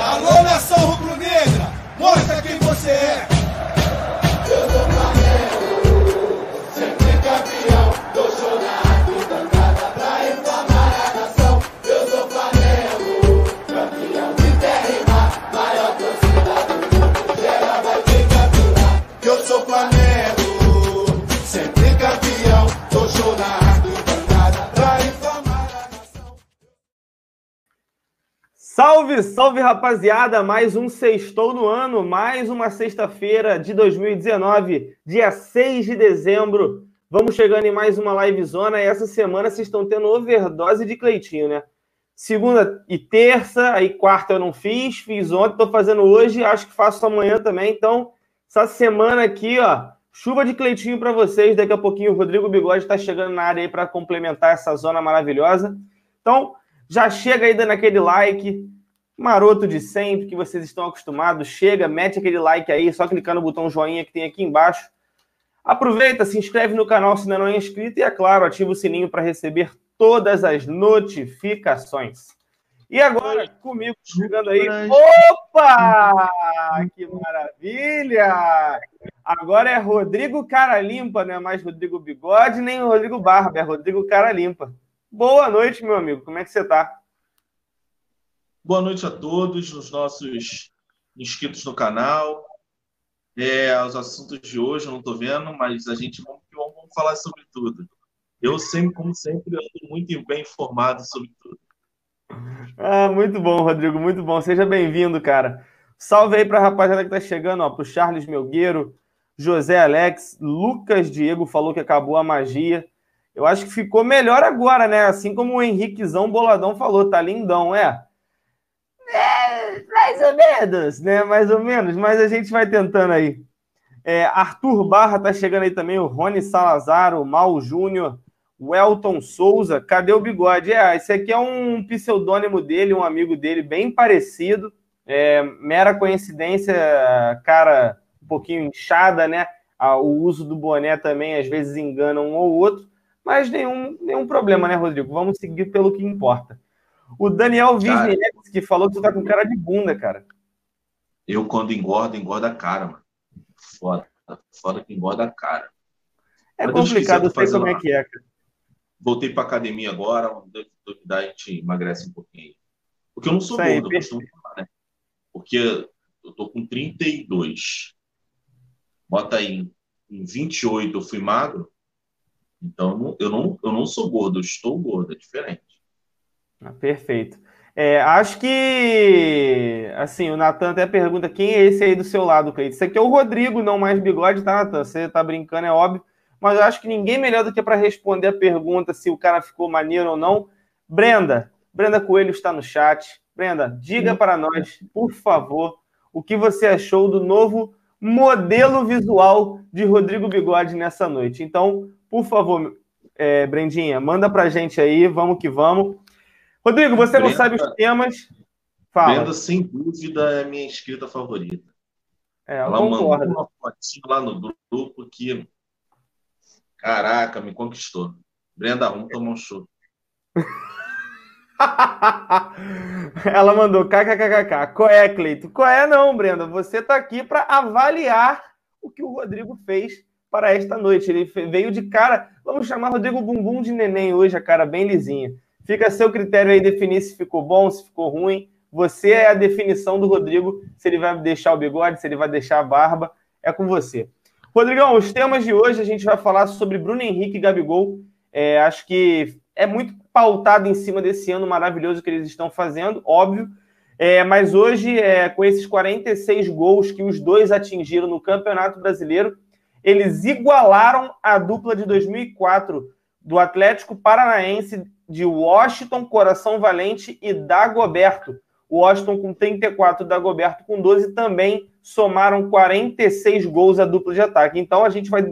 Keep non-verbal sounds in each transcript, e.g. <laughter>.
Allah. Salve, salve rapaziada! Mais um Sextou no Ano, mais uma sexta-feira de 2019, dia 6 de dezembro. Vamos chegando em mais uma livezona e essa semana vocês estão tendo overdose de Cleitinho, né? Segunda e terça, aí quarta eu não fiz, fiz ontem, tô fazendo hoje, acho que faço amanhã também. Então, essa semana aqui, ó, chuva de Cleitinho para vocês. Daqui a pouquinho o Rodrigo Bigode está chegando na área aí para complementar essa zona maravilhosa. Então, já chega aí dando aquele like, maroto de sempre, que vocês estão acostumados. Chega, mete aquele like aí, só clicar no botão joinha que tem aqui embaixo. Aproveita, se inscreve no canal se ainda não é inscrito e, é claro, ativa o sininho para receber todas as notificações. E agora, comigo chegando aí. Opa! Que maravilha! Agora é Rodrigo Cara Limpa, não é mais Rodrigo Bigode, nem Rodrigo Barba, é Rodrigo Cara Limpa. Boa noite, meu amigo. Como é que você está? Boa noite a todos os nossos inscritos no canal. É, os assuntos de hoje eu não estou vendo, mas a gente vamos, vamos, falar sobre tudo. Eu sempre, como sempre, ando muito bem informado sobre tudo. Ah, muito bom, Rodrigo, muito bom. Seja bem-vindo, cara. Salve aí para a rapaziada que está chegando, ó, para o Charles Melgueiro, José Alex, Lucas Diego falou que acabou a magia. Eu acho que ficou melhor agora, né? Assim como o Henriquezão Boladão falou, tá lindão, é. É, mais ou menos, né? Mais ou menos, mas a gente vai tentando aí. É, Arthur Barra tá chegando aí também, o Rony Salazar, o Mal Júnior, o Elton Souza. Cadê o bigode? É, esse aqui é um pseudônimo dele, um amigo dele, bem parecido. É, mera coincidência, cara um pouquinho inchada, né? O uso do boné também às vezes engana um ou outro. Mas nenhum, nenhum problema, né, Rodrigo? Vamos seguir pelo que importa. O Daniel Wisniewski que falou que tu tá com cara de bunda, cara. Eu, quando engordo, engorda a cara, mano. Foda. Foda que engorda a cara. É Mas complicado, eu sei como é que é, cara. Voltei pra academia agora, a gente emagrece um pouquinho. Porque eu não sou gordo, eu costumo falar, né? Porque eu tô com 32. Bota aí, em 28 eu fui magro, então, eu não, eu não sou gordo, eu estou gordo, é diferente. Ah, perfeito. É, acho que, assim, o Natan até pergunta quem é esse aí do seu lado, Cleiton. Esse aqui é o Rodrigo, não mais bigode, tá, Natan? Você tá brincando, é óbvio. Mas eu acho que ninguém melhor do que para responder a pergunta se o cara ficou maneiro ou não. Brenda, Brenda Coelho está no chat. Brenda, diga para nós, por favor, o que você achou do novo modelo visual de Rodrigo Bigode nessa noite. Então, por favor, é, Brendinha, manda pra gente aí, vamos que vamos. Rodrigo, você Brenda, não sabe os temas? Fala. Brenda, sem dúvida, é a minha inscrita favorita. É, Ela mandou uma fotinha lá no grupo que, caraca, me conquistou. Brenda, vamos tomar um show. <laughs> Ela mandou kkkk. Qual é, Cleito? Qual é, não, Brenda? Você tá aqui para avaliar o que o Rodrigo fez para esta noite. Ele veio de cara, vamos chamar Rodrigo Bumbum de neném hoje, a cara bem lisinha. Fica a seu critério aí definir se ficou bom, se ficou ruim. Você é a definição do Rodrigo, se ele vai deixar o bigode, se ele vai deixar a barba, é com você. Rodrigão, os temas de hoje a gente vai falar sobre Bruno Henrique e Gabigol. É, acho que é muito pautado em cima desse ano maravilhoso que eles estão fazendo, óbvio. É, mas hoje, é, com esses 46 gols que os dois atingiram no Campeonato Brasileiro, eles igualaram a dupla de 2004 do Atlético Paranaense de Washington, Coração Valente e Dagoberto. O Washington com 34, Dagoberto com 12 também somaram 46 gols a dupla de ataque. Então a gente vai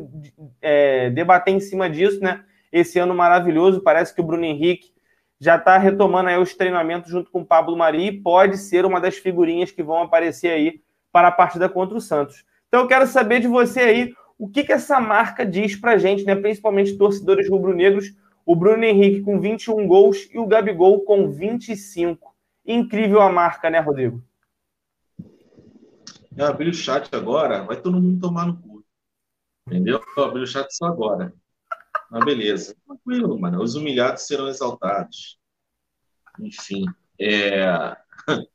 é, debater em cima disso, né? Esse ano maravilhoso, parece que o Bruno Henrique já está retomando aí os treinamentos junto com o Pablo Mari e pode ser uma das figurinhas que vão aparecer aí para a partida contra o Santos. Então eu quero saber de você aí o que, que essa marca diz para a gente, né? principalmente torcedores rubro-negros. O Bruno Henrique com 21 gols e o Gabigol com 25. Incrível a marca, né, Rodrigo? Eu abri o chat agora, vai todo mundo tomar no cu. Entendeu? Eu abri o chat só agora. Mas beleza. Tranquilo, mano. Os humilhados serão exaltados. Enfim. É. <laughs>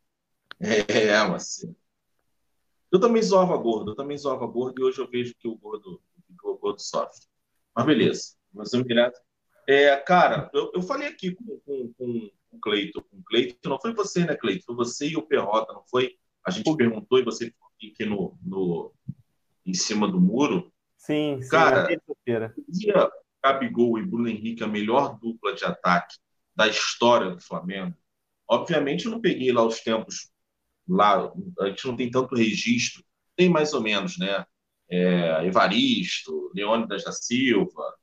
É, mas. Eu também zoava gordo, eu também zoava gordo e hoje eu vejo que o gordo, o gordo sofre. Mas beleza. Mas humilhado. É, cara, eu, eu falei aqui com, com, com o Cleito. Com o Cleito, não foi você, né, Cleito? Foi você e o Perrota, não foi? A gente perguntou e você ficou aqui no, no, em cima do muro. Sim, sim. Cara, dia Gabigol e Bruno Henrique a melhor dupla de ataque da história do Flamengo. Obviamente, eu não peguei lá os tempos lá, a gente não tem tanto registro, tem mais ou menos, né? É, Evaristo, Leônidas da Silva,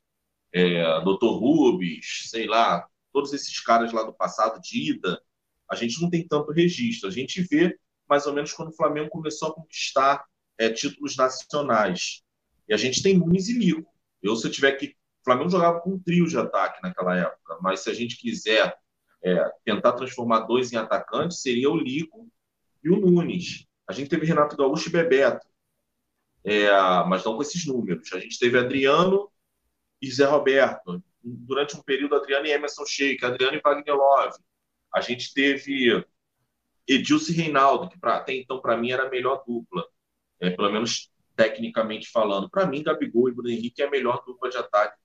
é, Dr. Rubens, sei lá, todos esses caras lá do passado, Dida, a gente não tem tanto registro. A gente vê mais ou menos quando o Flamengo começou a conquistar é, títulos nacionais. E a gente tem Nunes e Lico. Eu, se eu tiver que. O Flamengo jogava com um trio de ataque naquela época, mas se a gente quiser é, tentar transformar dois em atacantes, seria o Lico e o Nunes. A gente teve Renato Gaúcho e Bebeto, é, mas não com esses números. A gente teve Adriano e Zé Roberto. Durante um período, Adriano e Emerson Sheik, Adriano e Wagner Love. A gente teve Edilson e Reinaldo, que pra, até então, para mim, era a melhor dupla, é, pelo menos tecnicamente falando. Para mim, Gabigol e Bruno Henrique é a melhor dupla de ataque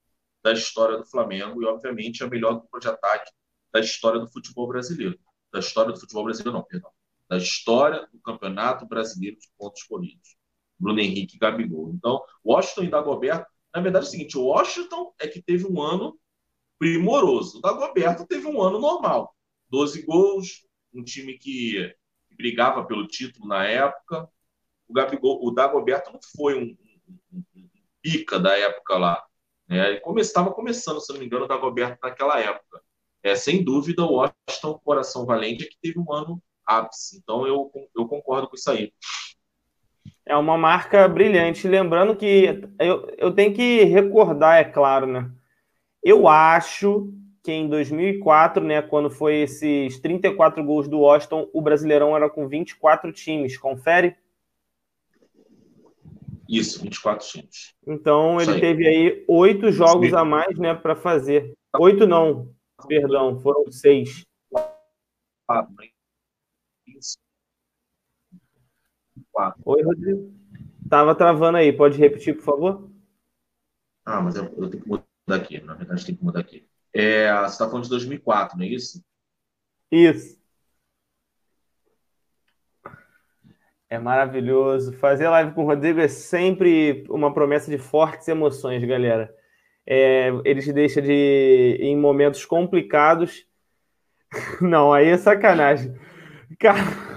da história do Flamengo e, obviamente, a melhor dupla de ataque da história do futebol brasileiro. Da história do futebol brasileiro, não, perdão. Da história do Campeonato Brasileiro de Pontos Corridos. Bruno Henrique e Gabigol. Então, Washington e Dagoberto na verdade é o seguinte, o Washington é que teve um ano primoroso. O Dagoberto teve um ano normal. 12 gols, um time que, brigava pelo título na época. O, Gabigol, o Dagoberto não foi um, um, um, um pica da época lá. Né? Ele come, estava começando, se não me engano, o Dagoberto naquela época. É, sem dúvida, o Washington, coração valente, é que teve um ano ápice. Então, eu, eu concordo com isso aí. É uma marca brilhante. Lembrando que eu, eu tenho que recordar, é claro, né? Eu acho que em 2004, né, quando foi esses 34 gols do Washington, o Brasileirão era com 24 times. Confere? Isso, 24 times. Então ele aí. teve aí oito jogos Sim. a mais, né, para fazer. Oito não, perdão, foram seis. Isso. Oi, Rodrigo. Tava travando aí, pode repetir, por favor? Ah, mas eu, eu tenho que mudar aqui, na verdade tem que mudar aqui. É, você está falando de 2004, não é isso? Isso. É maravilhoso. Fazer live com o Rodrigo é sempre uma promessa de fortes emoções, galera. É, ele te deixa de, em momentos complicados. <laughs> Não, aí é sacanagem. Cara.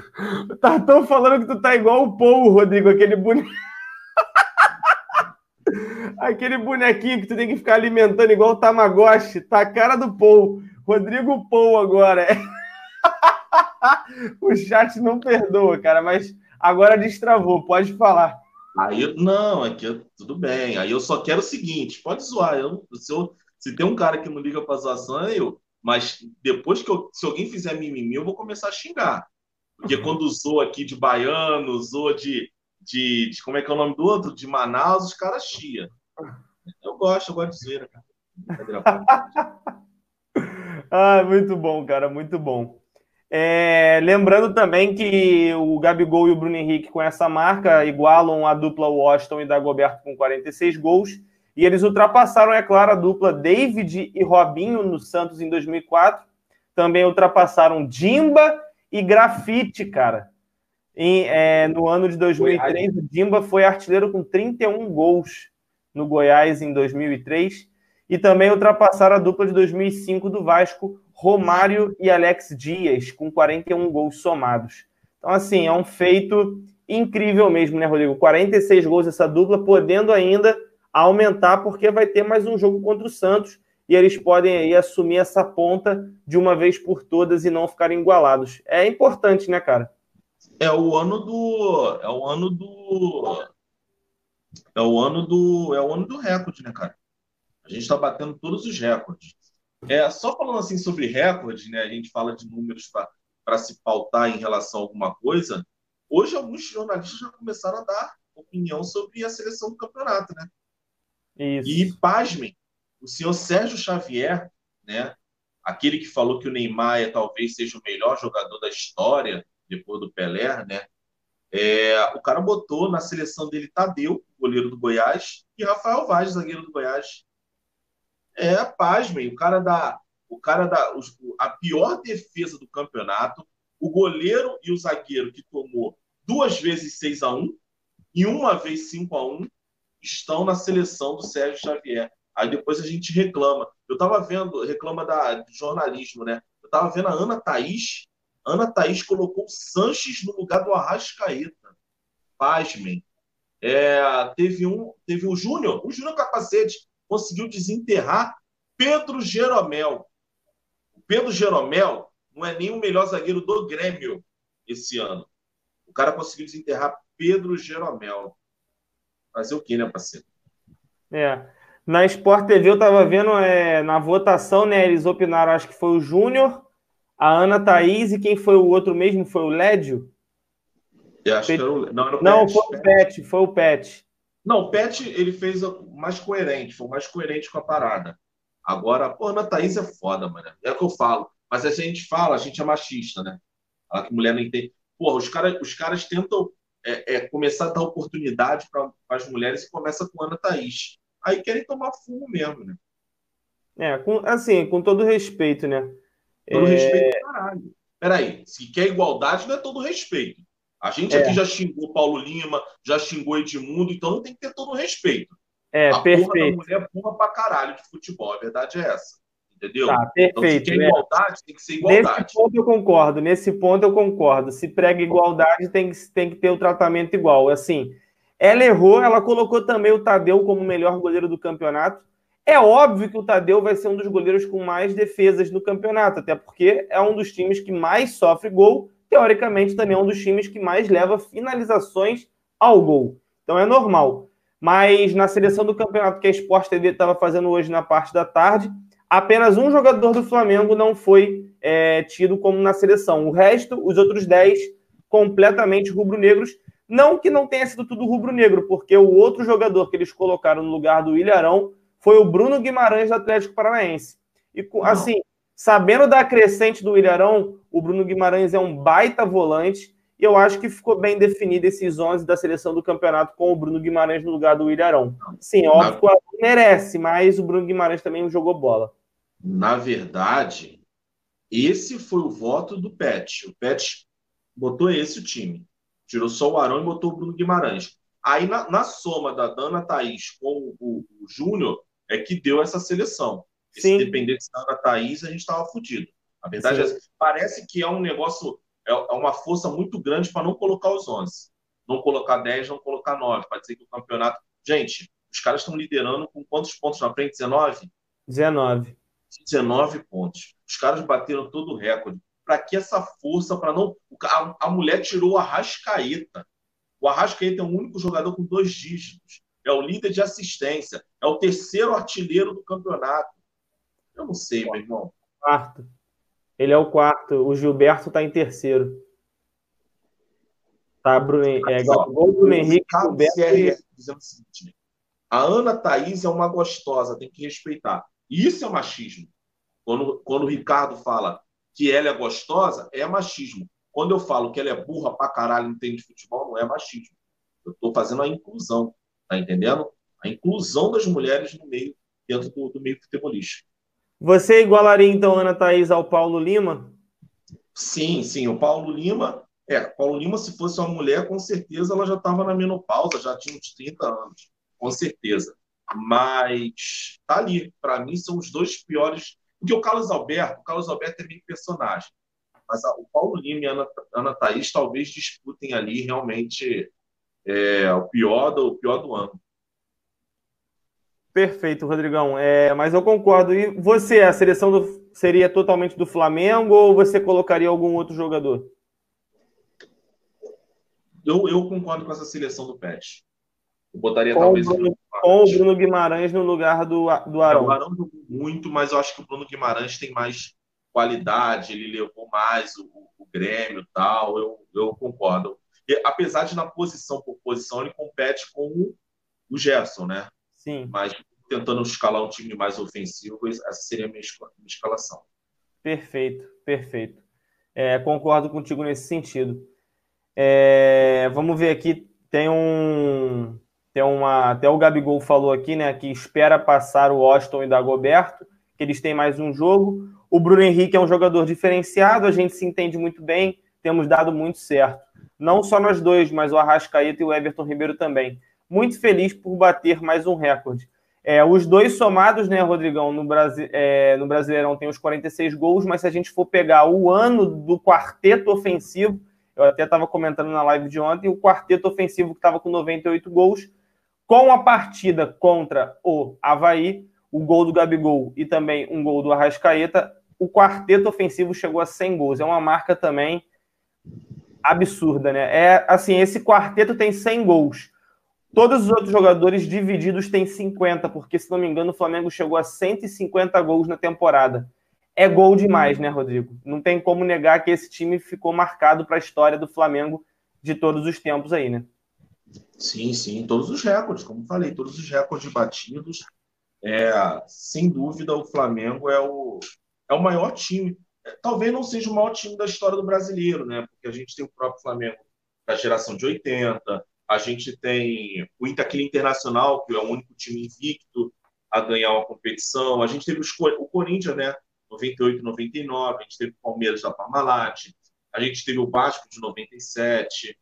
Tá tão falando que tu tá igual o Paul, Rodrigo, aquele boneco. <laughs> aquele bonequinho que tu tem que ficar alimentando igual o Tamagotchi. Tá a cara do Paul. Rodrigo Paul agora. <laughs> o chat não perdoa, cara, mas agora destravou. Pode falar. Aí, não, aqui é tudo bem. Aí eu só quero o seguinte: pode zoar. Eu, se, eu, se tem um cara que não liga pra zoação, é eu. Mas depois que eu, se alguém fizer mimimi, eu vou começar a xingar. Porque quando usou aqui de baiano, usou de, de, de, Como é que é o nome do outro? De Manaus, os caras chia. Eu gosto, eu gosto de zoeira, cara. <laughs> ah, muito bom, cara, muito bom. É, lembrando também que o Gabigol e o Bruno Henrique com essa marca igualam a dupla Washington e Dagoberto com 46 gols. E eles ultrapassaram, é claro, a dupla David e Robinho no Santos em 2004. Também ultrapassaram Dimba e grafite, cara. Em, é, no ano de 2003, o Dimba foi artilheiro com 31 gols no Goiás em 2003 e também ultrapassaram a dupla de 2005 do Vasco, Romário e Alex Dias, com 41 gols somados. Então, assim, é um feito incrível mesmo, né, Rodrigo? 46 gols essa dupla, podendo ainda aumentar, porque vai ter mais um jogo contra o Santos e eles podem aí assumir essa ponta de uma vez por todas e não ficarem igualados. É importante, né, cara? É o ano do é o ano do é o ano do é o ano do recorde, né, cara? A gente está batendo todos os recordes. É só falando assim sobre recorde, né? A gente fala de números para se pautar em relação a alguma coisa. Hoje, alguns jornalistas já começaram a dar opinião sobre a seleção do campeonato, né? Isso. E, pasmem, o senhor Sérgio Xavier, né? Aquele que falou que o Neymar é, talvez seja o melhor jogador da história, depois do Pelé, né? É, o cara botou na seleção dele Tadeu, goleiro do Goiás, e Rafael Vaz, zagueiro do Goiás. É, pasmem, o cara da, o cara da, a pior defesa do campeonato, o goleiro e o zagueiro que tomou duas vezes 6 a 1 e uma vez 5 a 1 estão na seleção do Sérgio Xavier. Aí depois a gente reclama. Eu estava vendo, reclama da, do jornalismo, né? Eu estava vendo a Ana Thaís. Ana Thaís colocou o Sanches no lugar do Arrascaeta. Pasmem. É, teve um, teve o Júnior, o Júnior Capacete conseguiu desenterrar Pedro Jeromel. O Pedro Jeromel não é nem o melhor zagueiro do Grêmio esse ano. O cara conseguiu desenterrar Pedro Jeromel. Fazer o quê, né, parceiro? É. Na Sport TV eu estava vendo é, na votação, né? Eles opinaram, acho que foi o Júnior, a Ana Thaís e quem foi o outro mesmo? Foi o Lédio? Eu acho Pet... que era o... Não, era o Não foi o Pet, foi o Pet. Não, o Pet ele fez mais coerente, foi mais coerente com a parada. Agora, pô, Ana Thaís é foda, mano. É o que eu falo. Mas a gente fala, a gente é machista, né? Fala que mulher não entende. Porra, os caras os caras tentam é, é, começar a dar oportunidade para as mulheres e começa com Ana Thaís aí querem tomar fumo mesmo, né? É, com, assim, com todo respeito, né? Todo é... respeito, caralho. Peraí, se quer igualdade, não é todo respeito. A gente é. aqui já xingou Paulo Lima, já xingou Edmundo, então não tem que ter todo respeito. É, a perfeito. porra da mulher porra pra caralho de futebol, a verdade é essa. Entendeu? Tá, perfeito. Então, se quer é. igualdade, tem que ser igualdade. Nesse ponto eu concordo, nesse ponto eu concordo. Se prega igualdade, tem que, tem que ter o tratamento igual. Assim, ela errou, ela colocou também o Tadeu como o melhor goleiro do campeonato. É óbvio que o Tadeu vai ser um dos goleiros com mais defesas no campeonato, até porque é um dos times que mais sofre gol, teoricamente também é um dos times que mais leva finalizações ao gol. Então é normal. Mas na seleção do campeonato que a Sport TV estava fazendo hoje na parte da tarde, apenas um jogador do Flamengo não foi é, tido como na seleção. O resto, os outros 10, completamente rubro-negros. Não que não tenha sido tudo rubro-negro, porque o outro jogador que eles colocaram no lugar do Ilharão foi o Bruno Guimarães do Atlético Paranaense. E assim, sabendo da crescente do Ilharão, o Bruno Guimarães é um baita volante. E eu acho que ficou bem definido esses 11 da seleção do campeonato com o Bruno Guimarães no lugar do Ilharão. Sim, óbvio que o merece, mas o Bruno Guimarães também jogou bola. Na verdade, esse foi o voto do Pet. O Pet botou esse time. Tirou só o Arão e botou o Bruno Guimarães. Aí, na, na soma da Dana Thaís com o, o Júnior, é que deu essa seleção. E se dependesse da Ana Thaís, a gente estava fodido. A verdade Sim. é parece que é um negócio, é, é uma força muito grande para não colocar os 11. Não colocar 10, não colocar 9. Para dizer que o campeonato. Gente, os caras estão liderando com quantos pontos na frente? 19? 19. 19 pontos. Os caras bateram todo o recorde para que essa força, para não. A, a, mulher tirou o Arrascaeta. O Arrascaeta é o único jogador com dois dígitos. É o líder de assistência. É o terceiro artilheiro do campeonato. Eu não sei, meu irmão. Quarto. Ele é o quarto. O Gilberto está em terceiro. Tá, Bruno, é, igual Bruno Henrique. Gilberto e... dizendo o seguinte: a Ana Thaís é uma gostosa, tem que respeitar. Isso é machismo. Quando, quando o Ricardo fala que ela é gostosa, é machismo. Quando eu falo que ela é burra pra caralho, não entende futebol, não é machismo. Eu estou fazendo a inclusão, tá entendendo? A inclusão das mulheres no meio, dentro do, do meio futebolístico. Você igualaria, então, Ana Thaís, ao Paulo Lima? Sim, sim. O Paulo Lima, é, Paulo Lima, se fosse uma mulher, com certeza ela já estava na menopausa, já tinha uns 30 anos, com certeza. Mas tá ali, para mim, são os dois piores porque o Carlos Alberto, o Carlos Alberto é meio personagem. Mas a, o Paulo Lima e a Ana, Ana Thaís talvez disputem ali realmente é, o, pior do, o pior do ano. Perfeito, Rodrigão. É, mas eu concordo. E você, a seleção do, seria totalmente do Flamengo ou você colocaria algum outro jogador? Eu, eu concordo com essa seleção do Pet. Eu botaria com talvez. Bruno, com o Bruno Guimarães no lugar do, do Arão. É, o Arão jogou muito, mas eu acho que o Bruno Guimarães tem mais qualidade, ele levou mais o, o Grêmio e tal. Eu, eu concordo. apesar de na posição por posição ele compete com o Gerson, né? Sim. Mas tentando escalar um time mais ofensivo, essa seria a minha escalação. Perfeito, perfeito. É, concordo contigo nesse sentido. É, vamos ver aqui, tem um. Tem uma. Até o Gabigol falou aqui, né? Que espera passar o Washington e Dagoberto, que eles têm mais um jogo. O Bruno Henrique é um jogador diferenciado, a gente se entende muito bem, temos dado muito certo. Não só nós dois, mas o Arrascaeta e o Everton Ribeiro também. Muito feliz por bater mais um recorde. É, os dois somados, né, Rodrigão, no, Brasi é, no Brasileirão tem os 46 gols, mas se a gente for pegar o ano do quarteto ofensivo, eu até estava comentando na live de ontem, o quarteto ofensivo que estava com 98 gols, com a partida contra o Havaí, o gol do Gabigol e também um gol do Arrascaeta, o quarteto ofensivo chegou a 100 gols. É uma marca também absurda, né? É assim, esse quarteto tem 100 gols. Todos os outros jogadores divididos têm 50, porque, se não me engano, o Flamengo chegou a 150 gols na temporada. É gol demais, né, Rodrigo? Não tem como negar que esse time ficou marcado para a história do Flamengo de todos os tempos aí, né? Sim, sim, todos os recordes, como falei, todos os recordes batidos. É, sem dúvida, o Flamengo é o, é o maior time. É, talvez não seja o maior time da história do brasileiro, né? Porque a gente tem o próprio Flamengo da geração de 80, a gente tem o Itaquila Internacional, que é o único time invicto a ganhar uma competição. A gente teve o Corinthians, né? 98, 99. A gente teve o Palmeiras da Parmalat. A gente teve o Vasco de 97.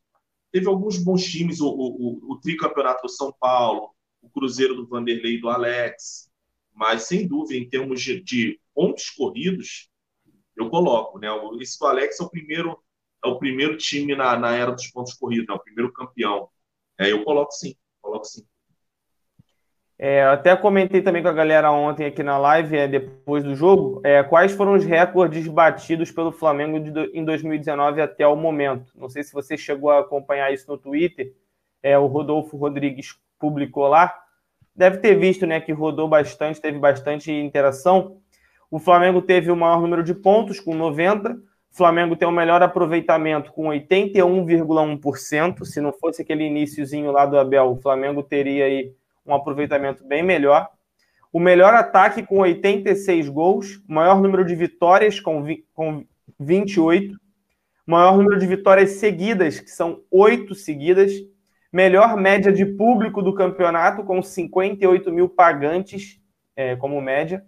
Teve alguns bons times, o, o, o tricampeonato do São Paulo, o Cruzeiro do Vanderlei e do Alex. Mas, sem dúvida, em termos de, de pontos corridos, eu coloco, né? Esse do Alex é o primeiro, é o primeiro time na, na era dos pontos corridos, é o primeiro campeão. É, eu coloco sim, coloco sim. É, até comentei também com a galera ontem aqui na live, é, depois do jogo, é, quais foram os recordes batidos pelo Flamengo de, em 2019 até o momento. Não sei se você chegou a acompanhar isso no Twitter, é, o Rodolfo Rodrigues publicou lá. Deve ter visto né, que rodou bastante, teve bastante interação. O Flamengo teve o maior número de pontos, com 90, o Flamengo tem o melhor aproveitamento com 81,1%. Se não fosse aquele iníciozinho lá do Abel, o Flamengo teria aí um aproveitamento bem melhor. O melhor ataque com 86 gols, maior número de vitórias com, com 28, maior número de vitórias seguidas, que são oito seguidas, melhor média de público do campeonato, com 58 mil pagantes é, como média,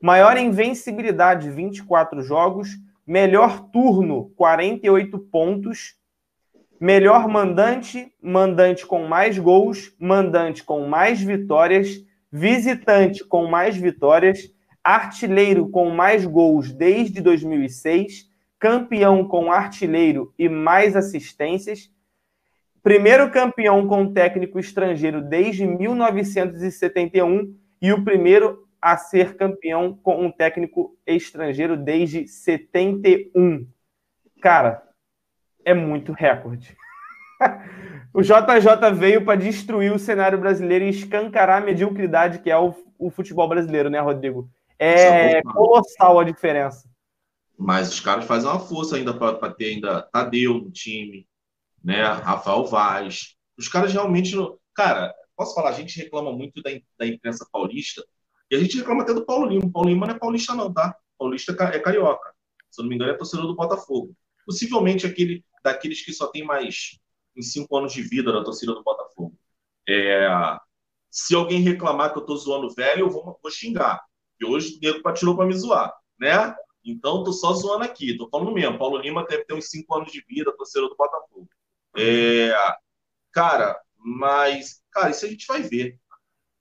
maior invencibilidade, 24 jogos, Melhor turno, 48 pontos. Melhor mandante, mandante com mais gols, mandante com mais vitórias, visitante com mais vitórias, artilheiro com mais gols desde 2006, campeão com artilheiro e mais assistências, primeiro campeão com técnico estrangeiro desde 1971 e o primeiro a ser campeão com um técnico estrangeiro desde 71. Cara, é muito recorde. <laughs> o JJ veio para destruir o cenário brasileiro e escancarar a mediocridade que é o, o futebol brasileiro, né, Rodrigo? É, é colossal a diferença. Mas os caras fazem uma força ainda para ter ainda Tadeu no time, né? Rafael Vaz. Os caras realmente. Cara, posso falar, a gente reclama muito da, da imprensa paulista, e a gente reclama até do Paulo Lima. Paulo Lima não é paulista, não, tá? Paulista é carioca. Se eu não me engano, é torcedor do Botafogo. Possivelmente aquele daqueles que só tem mais em cinco anos de vida da torcida do Botafogo. É, se alguém reclamar que eu tô zoando velho, eu vou, vou xingar. E hoje o nego tirou para me zoar, né? Então, tô só zoando aqui, tô falando mesmo. Paulo Lima deve ter uns cinco anos de vida, torcedor do Botafogo. É, cara, mas, cara, isso a gente vai ver.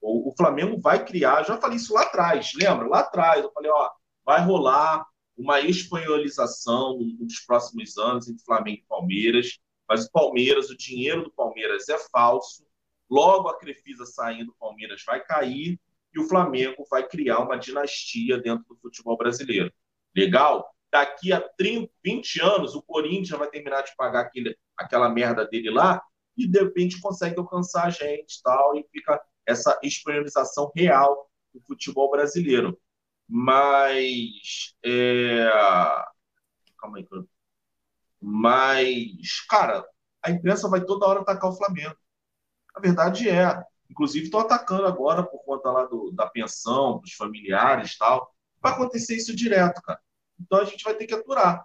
O, o Flamengo vai criar, já falei isso lá atrás, lembra? Lá atrás, eu falei, ó, vai rolar uma espanholização nos próximos anos entre Flamengo e Palmeiras, mas o Palmeiras, o dinheiro do Palmeiras é falso, logo a Crefisa saindo do Palmeiras vai cair e o Flamengo vai criar uma dinastia dentro do futebol brasileiro. Legal? Daqui a 30, 20 anos, o Corinthians vai terminar de pagar aquele, aquela merda dele lá e de repente consegue alcançar a gente tal, e fica essa espanholização real do futebol brasileiro. Mas. É... Calma aí, Mas, cara, a imprensa vai toda hora atacar o Flamengo. A verdade é. Inclusive, estão atacando agora por conta lá do, da pensão, dos familiares tal. Vai acontecer isso direto, cara. Então a gente vai ter que aturar.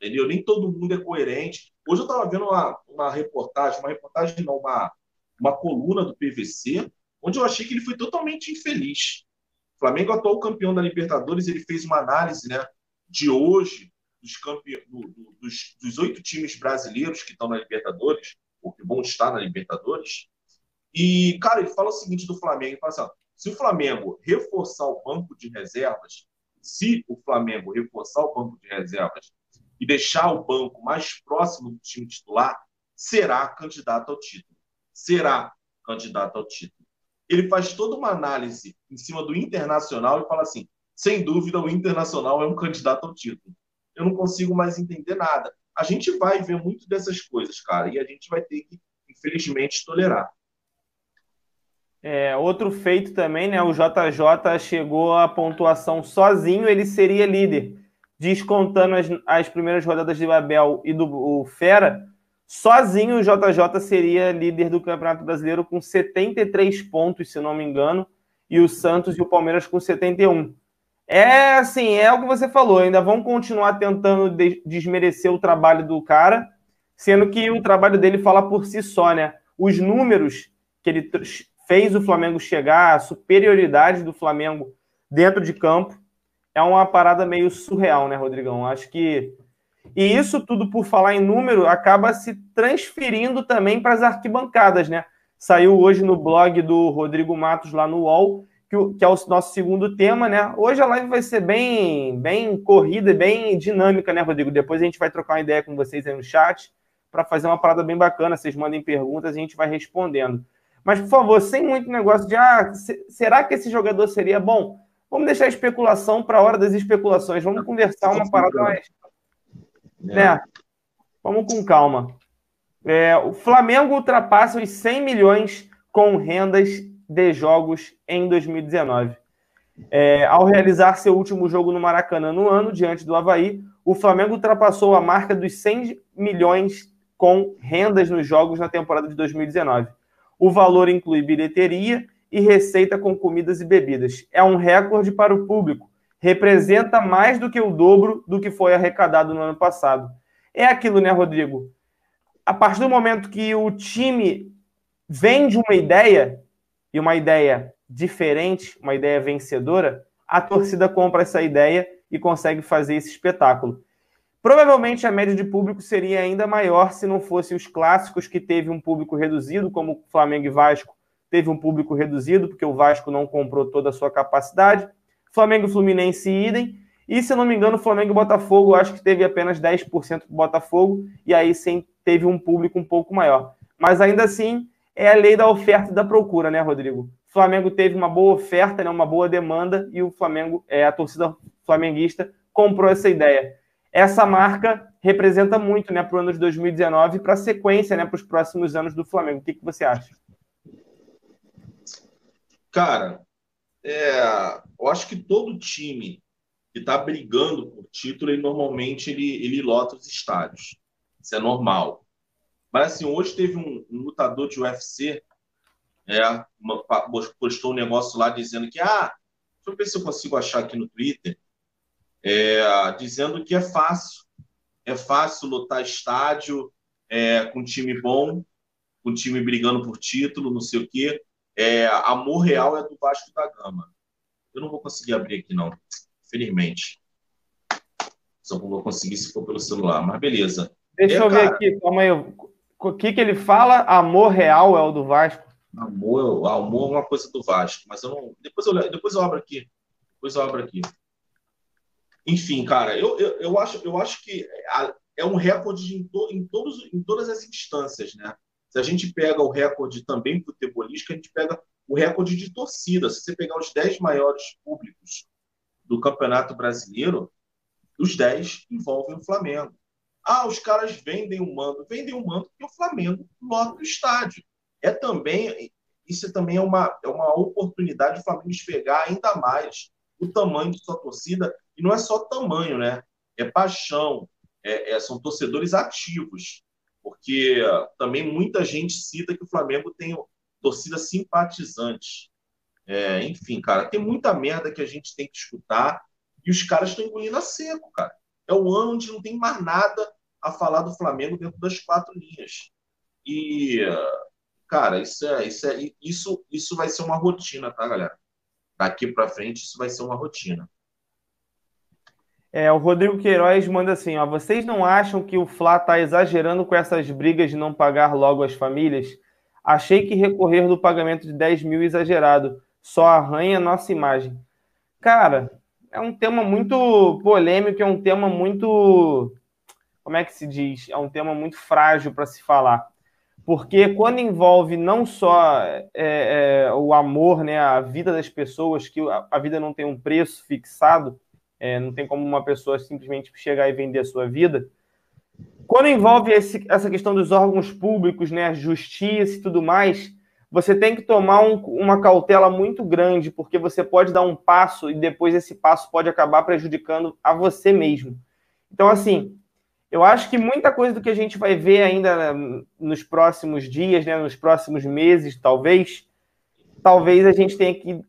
Entendeu? Nem todo mundo é coerente. Hoje eu estava vendo uma, uma reportagem, uma reportagem não, uma, uma coluna do PVC, onde eu achei que ele foi totalmente infeliz. O Flamengo atual campeão da Libertadores, ele fez uma análise né, de hoje dos, do, dos, dos oito times brasileiros que estão na Libertadores, ou que vão estar na Libertadores. E, cara, ele fala o seguinte do Flamengo: ele fala assim, ó, se o Flamengo reforçar o banco de reservas, se o Flamengo reforçar o banco de reservas e deixar o banco mais próximo do time titular, será candidato ao título. Será candidato ao título. Ele faz toda uma análise em cima do Internacional e fala assim: sem dúvida, o Internacional é um candidato ao título. Eu não consigo mais entender nada. A gente vai ver muito dessas coisas, cara, e a gente vai ter que, infelizmente, tolerar. É, outro feito também, né? O JJ chegou à pontuação sozinho, ele seria líder descontando as, as primeiras rodadas de Babel e do Fera, sozinho o JJ seria líder do Campeonato Brasileiro com 73 pontos, se não me engano, e o Santos e o Palmeiras com 71. É assim, é o que você falou, ainda vão continuar tentando de desmerecer o trabalho do cara, sendo que o trabalho dele fala por si só, né? Os números que ele fez o Flamengo chegar, a superioridade do Flamengo dentro de campo, é uma parada meio surreal, né, Rodrigão? Acho que. E isso tudo, por falar em número, acaba se transferindo também para as arquibancadas, né? Saiu hoje no blog do Rodrigo Matos, lá no UOL, que, é o nosso segundo tema, né? Hoje a live vai ser bem, bem corrida e bem dinâmica, né, Rodrigo? Depois a gente vai trocar uma ideia com vocês aí no chat para fazer uma parada bem bacana. Vocês mandem perguntas e a gente vai respondendo. Mas, por favor, sem muito negócio de ah, será que esse jogador seria bom? Vamos deixar a especulação para a hora das especulações. Vamos conversar uma parada mais. Né? Vamos com calma. É, o Flamengo ultrapassa os 100 milhões com rendas de jogos em 2019. É, ao realizar seu último jogo no Maracanã no ano, diante do Havaí, o Flamengo ultrapassou a marca dos 100 milhões com rendas nos jogos na temporada de 2019. O valor inclui bilheteria e receita com comidas e bebidas. É um recorde para o público. Representa mais do que o dobro do que foi arrecadado no ano passado. É aquilo, né, Rodrigo? A partir do momento que o time vende uma ideia, e uma ideia diferente, uma ideia vencedora, a torcida compra essa ideia e consegue fazer esse espetáculo. Provavelmente a média de público seria ainda maior se não fossem os clássicos que teve um público reduzido, como Flamengo e Vasco, teve um público reduzido, porque o Vasco não comprou toda a sua capacidade. Flamengo, Fluminense e idem. E, se não me engano, Flamengo e Botafogo, acho que teve apenas 10% do Botafogo, e aí sim teve um público um pouco maior. Mas ainda assim, é a lei da oferta e da procura, né, Rodrigo? Flamengo teve uma boa oferta, né, uma boa demanda, e o Flamengo, é, a torcida flamenguista, comprou essa ideia. Essa marca representa muito né, para o ano de 2019 e para a sequência, né, para os próximos anos do Flamengo. O que, que você acha? Cara, é, eu acho que todo time que está brigando por título, ele normalmente ele, ele lota os estádios. Isso é normal. Mas assim, hoje teve um, um lutador de UFC, é, uma, postou um negócio lá dizendo que, ah, deixa eu ver se eu consigo achar aqui no Twitter, é, dizendo que é fácil, é fácil lotar estádio é, com time bom, com time brigando por título, não sei o quê. É, Amor Real é do Vasco da Gama. Eu não vou conseguir abrir aqui, não. Felizmente. Só vou conseguir se for pelo celular, mas beleza. Deixa é, eu ver cara... aqui, calma aí. O que, que ele fala? Amor Real é o do Vasco? Amor, amor é uma coisa do Vasco, mas eu não. Depois eu, depois eu abro aqui. Depois eu abro aqui. Enfim, cara, eu, eu, eu, acho, eu acho que é um recorde em, to, em, todos, em todas as instâncias, né? Se a gente pega o recorde também futebolístico, a gente pega o recorde de torcida. Se você pegar os 10 maiores públicos do Campeonato Brasileiro, os 10 envolvem o Flamengo. Ah, os caras vendem o mando. Vendem o mando porque o Flamengo lota o estádio. É também, isso também é uma, é uma oportunidade do Flamengo esfregar ainda mais o tamanho de sua torcida. E não é só tamanho, né? É paixão, é, é, são torcedores ativos. Porque também muita gente cita que o Flamengo tem torcida simpatizante. É, enfim, cara, tem muita merda que a gente tem que escutar e os caras estão engolindo a seco, cara. É o ano onde não tem mais nada a falar do Flamengo dentro das quatro linhas. E, cara, isso é, isso é, isso, isso vai ser uma rotina, tá, galera? Daqui para frente, isso vai ser uma rotina. É, o Rodrigo Queiroz manda assim, ó, vocês não acham que o Fla tá exagerando com essas brigas de não pagar logo as famílias? Achei que recorrer do pagamento de 10 mil exagerado, só arranha nossa imagem. Cara, é um tema muito polêmico, é um tema muito. Como é que se diz? É um tema muito frágil para se falar. Porque quando envolve não só é, é, o amor, né, a vida das pessoas, que a, vida não tem um preço fixado, é, não tem como uma pessoa simplesmente chegar e vender a sua vida. Quando envolve esse, essa questão dos órgãos públicos, né, justiça e tudo mais, você tem que tomar um, uma cautela muito grande, porque você pode dar um passo e depois esse passo pode acabar prejudicando a você mesmo. Então, assim, eu acho que muita coisa do que a gente vai ver ainda nos próximos dias, né, nos próximos meses, talvez, talvez a gente tenha que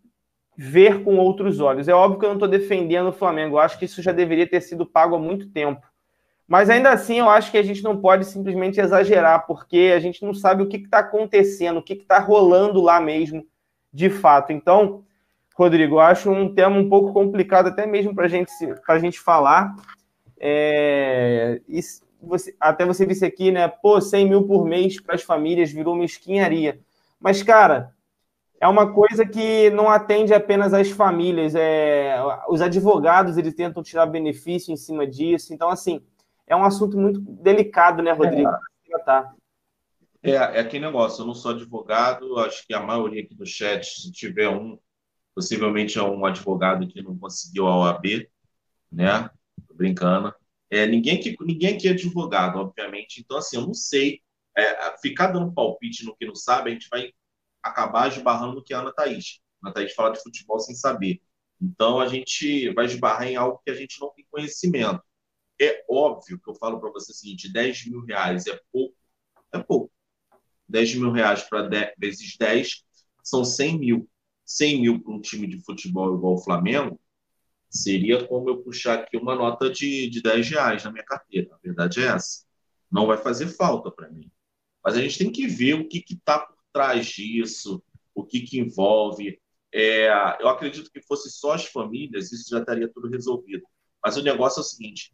ver com outros olhos. É óbvio que eu não estou defendendo o Flamengo, eu acho que isso já deveria ter sido pago há muito tempo. Mas ainda assim, eu acho que a gente não pode simplesmente exagerar, porque a gente não sabe o que está acontecendo, o que está rolando lá mesmo, de fato. Então, Rodrigo, eu acho um tema um pouco complicado até mesmo para gente, a gente falar. É, você, até você disse aqui, né? Pô, 100 mil por mês para as famílias virou uma esquinharia. Mas, cara, é uma coisa que não atende apenas às famílias. É, os advogados eles tentam tirar benefício em cima disso. Então, assim, é um assunto muito delicado, né, Rodrigo? É, é aquele negócio, eu não sou advogado, acho que a maioria aqui do chat, se tiver um, possivelmente é um advogado que não conseguiu a OAB, né? Tô brincando. É, ninguém, que, ninguém aqui é advogado, obviamente, então assim, eu não sei. É, ficar dando palpite no que não sabe, a gente vai acabar esbarrando no que a Ana Thaís. A Ana Thaís fala de futebol sem saber. Então a gente vai esbarrar em algo que a gente não tem conhecimento. É óbvio que eu falo para você o seguinte: 10 mil reais é pouco? É pouco. 10 mil reais para vezes 10 são 100 mil. 100 mil para um time de futebol igual o Flamengo seria como eu puxar aqui uma nota de, de 10 reais na minha carteira. A verdade é essa. Não vai fazer falta para mim. Mas a gente tem que ver o que está por trás disso, o que, que envolve. É, eu acredito que fosse só as famílias, isso já estaria tudo resolvido. Mas o negócio é o seguinte: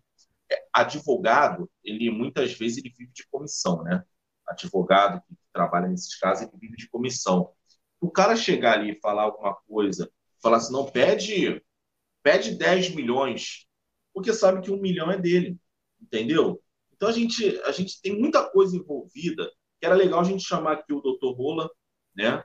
advogado, ele muitas vezes ele vive de comissão, né? Advogado que trabalha nesses casos, ele vive de comissão. O cara chegar ali e falar alguma coisa, falar assim, não, pede, pede 10 milhões, porque sabe que um milhão é dele, entendeu? Então a gente, a gente tem muita coisa envolvida, que era legal a gente chamar aqui o doutor Rola, né?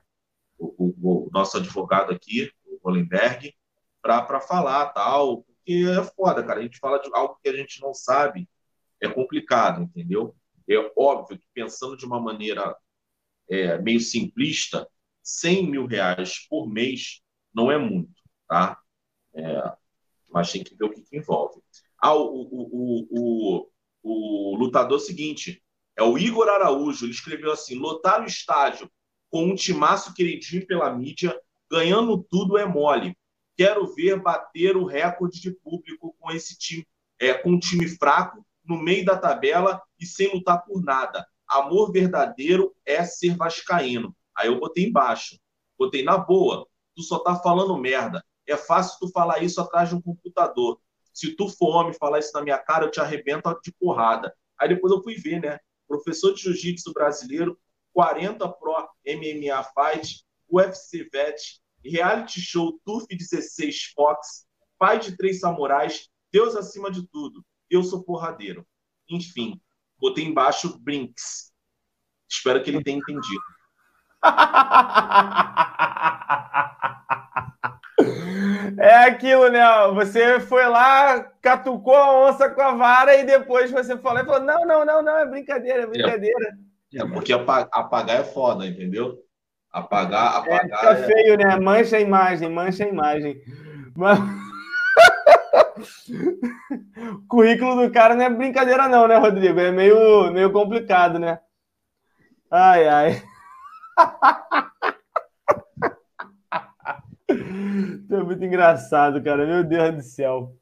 O, o, o nosso advogado aqui, o Rolenberg, para falar tal, porque é foda, cara. A gente fala de algo que a gente não sabe, é complicado, entendeu? É óbvio que pensando de uma maneira é, meio simplista, 100 mil reais por mês não é muito, tá? É, mas tem que ver o que, que envolve. Ah, o, o, o, o, lutador seguinte é o Igor Araújo. Ele escreveu assim: lotar o estádio com um timaço queridinho pela mídia, ganhando tudo é mole. Quero ver bater o recorde de público com esse time, é, com um time fraco, no meio da tabela e sem lutar por nada. Amor verdadeiro é ser vascaíno. Aí eu botei embaixo. Botei na boa. Tu só tá falando merda. É fácil tu falar isso atrás de um computador. Se tu for homem falar isso na minha cara, eu te arrebento de porrada. Aí depois eu fui ver, né? Professor de jiu-jitsu brasileiro, 40 Pro MMA Fight, UFC Vet, reality show TUF 16 Fox, pai de três samurais, Deus acima de tudo, eu sou porradeiro. Enfim, botei embaixo Brinks. Espero que ele tenha entendido. <laughs> É aquilo, né? Você foi lá, catucou a onça com a vara e depois você falou, falou: não, não, não, não, é brincadeira, é brincadeira. É, é porque apagar é foda, entendeu? Apagar, é, apagar. É, fica feio, né? Mancha a imagem, mancha a imagem. Mas... <laughs> o currículo do cara não é brincadeira, não, né, Rodrigo? É meio, meio complicado, né? Ai, ai. <laughs> é muito engraçado, cara. Meu Deus do céu.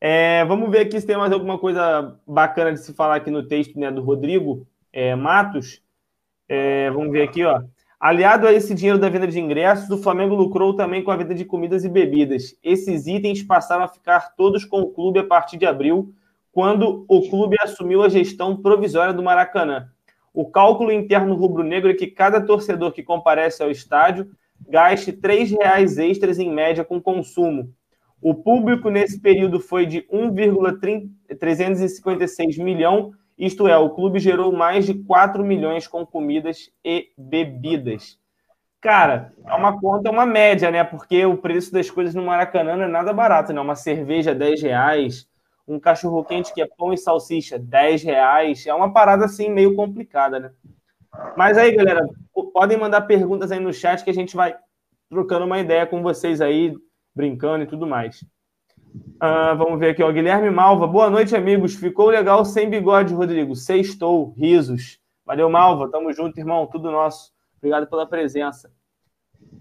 É, vamos ver aqui se tem mais alguma coisa bacana de se falar aqui no texto né, do Rodrigo é, Matos. É, vamos ver aqui, ó. Aliado a esse dinheiro da venda de ingressos, o Flamengo lucrou também com a venda de comidas e bebidas. Esses itens passaram a ficar todos com o clube a partir de abril, quando o clube assumiu a gestão provisória do Maracanã. O cálculo interno rubro-negro é que cada torcedor que comparece ao estádio gaste R$ reais extras em média com consumo. O público nesse período foi de 1,356 milhão, isto é, o clube gerou mais de 4 milhões com comidas e bebidas. Cara, é uma conta, é uma média, né? Porque o preço das coisas no Maracanã não é nada barato, né? Uma cerveja, 10 reais um cachorro quente que é pão e salsicha, 10 reais. É uma parada assim meio complicada, né? Mas aí, galera, podem mandar perguntas aí no chat que a gente vai trocando uma ideia com vocês aí, brincando e tudo mais. Uh, vamos ver aqui, ó. Guilherme Malva. Boa noite, amigos. Ficou legal sem bigode, Rodrigo. Sextou, risos. Valeu, Malva. Tamo junto, irmão. Tudo nosso. Obrigado pela presença.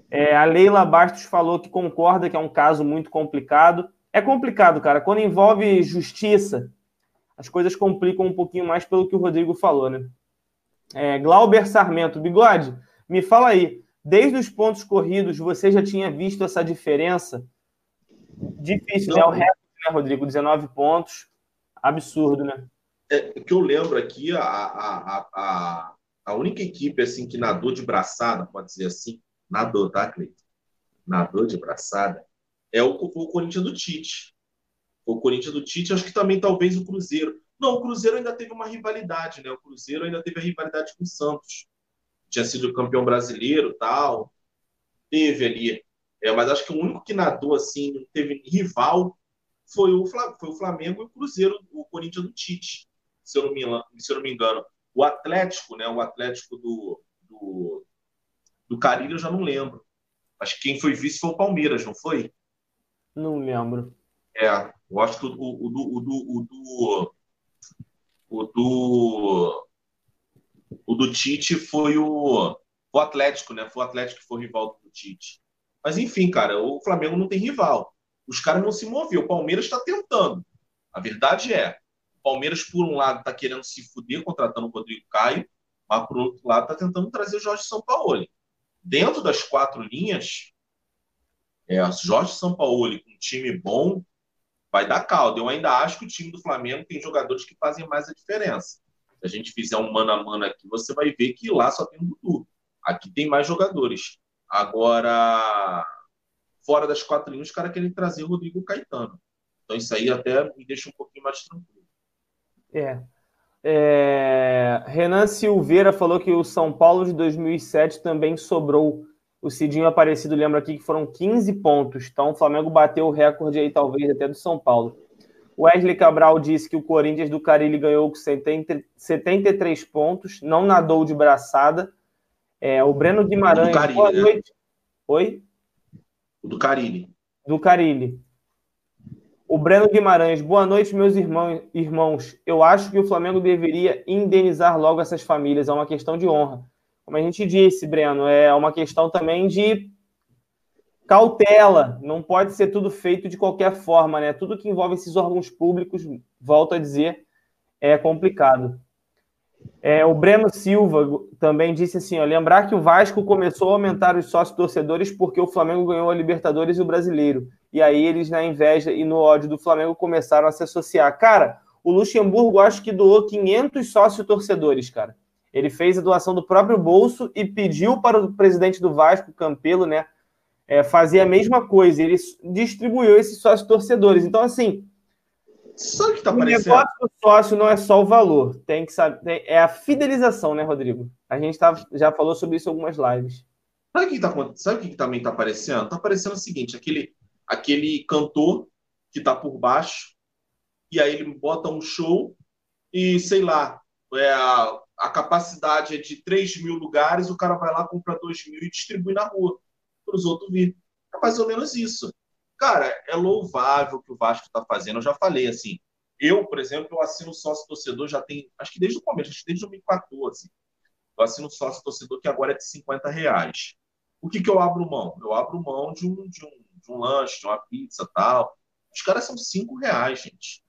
É, a Leila Bastos falou que concorda que é um caso muito complicado é complicado, cara. Quando envolve justiça, as coisas complicam um pouquinho mais pelo que o Rodrigo falou, né? É, Glauber Sarmento, bigode, me fala aí. Desde os pontos corridos, você já tinha visto essa diferença? Difícil, Não. né? O recorde, né, Rodrigo? 19 pontos. Absurdo, né? É, que eu lembro aqui, a, a, a, a única equipe assim que nadou de braçada, pode dizer assim, nadou, tá, Cleiton? Nadou de braçada, é o, o Corinthians do Tite. O Corinthians do Tite, acho que também talvez o Cruzeiro. Não, o Cruzeiro ainda teve uma rivalidade, né? O Cruzeiro ainda teve a rivalidade com o Santos. Tinha sido campeão brasileiro tal. Teve ali. É, mas acho que o único que nadou assim, não teve rival, foi o, foi o Flamengo e o Cruzeiro, o Corinthians do Tite, se eu não me, se eu não me engano. O Atlético, né? O Atlético do, do, do Carilho, eu já não lembro. Acho que quem foi vice foi o Palmeiras, não foi? Não lembro. É, eu acho que o, o, do, o, do, o, do, o do o do Tite foi o, o Atlético, né? Foi o Atlético que foi o rival do Tite. Mas enfim, cara, o Flamengo não tem rival. Os caras não se moviam. O Palmeiras está tentando. A verdade é, o Palmeiras, por um lado, está querendo se fuder contratando o Rodrigo Caio, mas por outro lado, está tentando trazer o Jorge Sampaoli. Dentro das quatro linhas, é, Jorge Sampaoli com um time bom vai dar caldo. Eu ainda acho que o time do Flamengo tem jogadores que fazem mais a diferença. Se a gente fizer um mano a mano aqui, você vai ver que lá só tem o Dudu. Aqui tem mais jogadores. Agora, fora das quatro linhas, os caras querem trazer o Rodrigo Caetano. Então isso aí até me deixa um pouquinho mais tranquilo. É. é... Renan Silveira falou que o São Paulo de 2007 também sobrou o Cidinho Aparecido lembra aqui que foram 15 pontos. Então o Flamengo bateu o recorde aí, talvez, até do São Paulo. O Wesley Cabral disse que o Corinthians do Carilli ganhou com 73 pontos, não nadou de braçada. É, o Breno Guimarães. Do Carilli, boa né? noite. Oi? Do Carilli. Do Carilli. O Breno Guimarães, boa noite, meus irmãos, irmãos. Eu acho que o Flamengo deveria indenizar logo essas famílias, é uma questão de honra como a gente disse, Breno, é uma questão também de cautela. Não pode ser tudo feito de qualquer forma, né? Tudo que envolve esses órgãos públicos, volto a dizer, é complicado. É, o Breno Silva também disse assim: ó, lembrar que o Vasco começou a aumentar os sócios torcedores porque o Flamengo ganhou a Libertadores e o Brasileiro. E aí eles, na inveja e no ódio do Flamengo, começaram a se associar. Cara, o Luxemburgo acho que doou 500 sócios torcedores, cara. Ele fez a doação do próprio bolso e pediu para o presidente do Vasco, Campelo, né, é, fazer a mesma coisa. Ele distribuiu esses sócios torcedores. Então, assim, Sabe o que tá o negócio do sócio não é só o valor, tem que saber, é a fidelização, né, Rodrigo? A gente tá, já falou sobre isso em algumas lives. Sabe o que, tá, sabe o que também está aparecendo? Está aparecendo o seguinte: aquele, aquele cantor que está por baixo, e aí ele bota um show e, sei lá, é, a capacidade é de 3 mil lugares, o cara vai lá, compra 2 mil e distribui na rua para os outros vir. É mais ou menos isso. Cara, é louvável o que o Vasco está fazendo. Eu já falei assim. Eu, por exemplo, eu assino sócio torcedor já tem, acho que desde o começo, acho que desde 2014. Eu assino sócio torcedor que agora é de 50 reais. O que, que eu abro mão? Eu abro mão de um, de um, de um lanche, de uma pizza tal. Os caras são 5 reais, gente.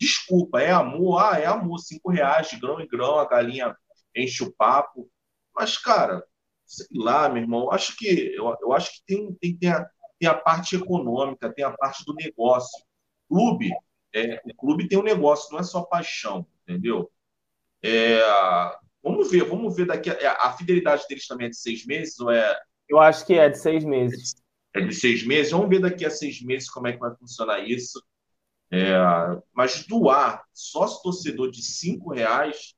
Desculpa, é amor? Ah, é amor. 5 reais de grão em grão, a galinha enche o papo. Mas, cara, sei lá, meu irmão, acho que eu, eu acho que tem, tem, tem, a, tem a parte econômica, tem a parte do negócio. Clube, é, o clube tem um negócio, não é só paixão, entendeu? É, vamos ver, vamos ver daqui. A, é, a, fidelidade deles também é de seis meses ou é? Eu acho que é de seis meses. É de seis meses. Vamos ver daqui a seis meses como é que vai funcionar isso. É, mas doar sócio torcedor de cinco reais,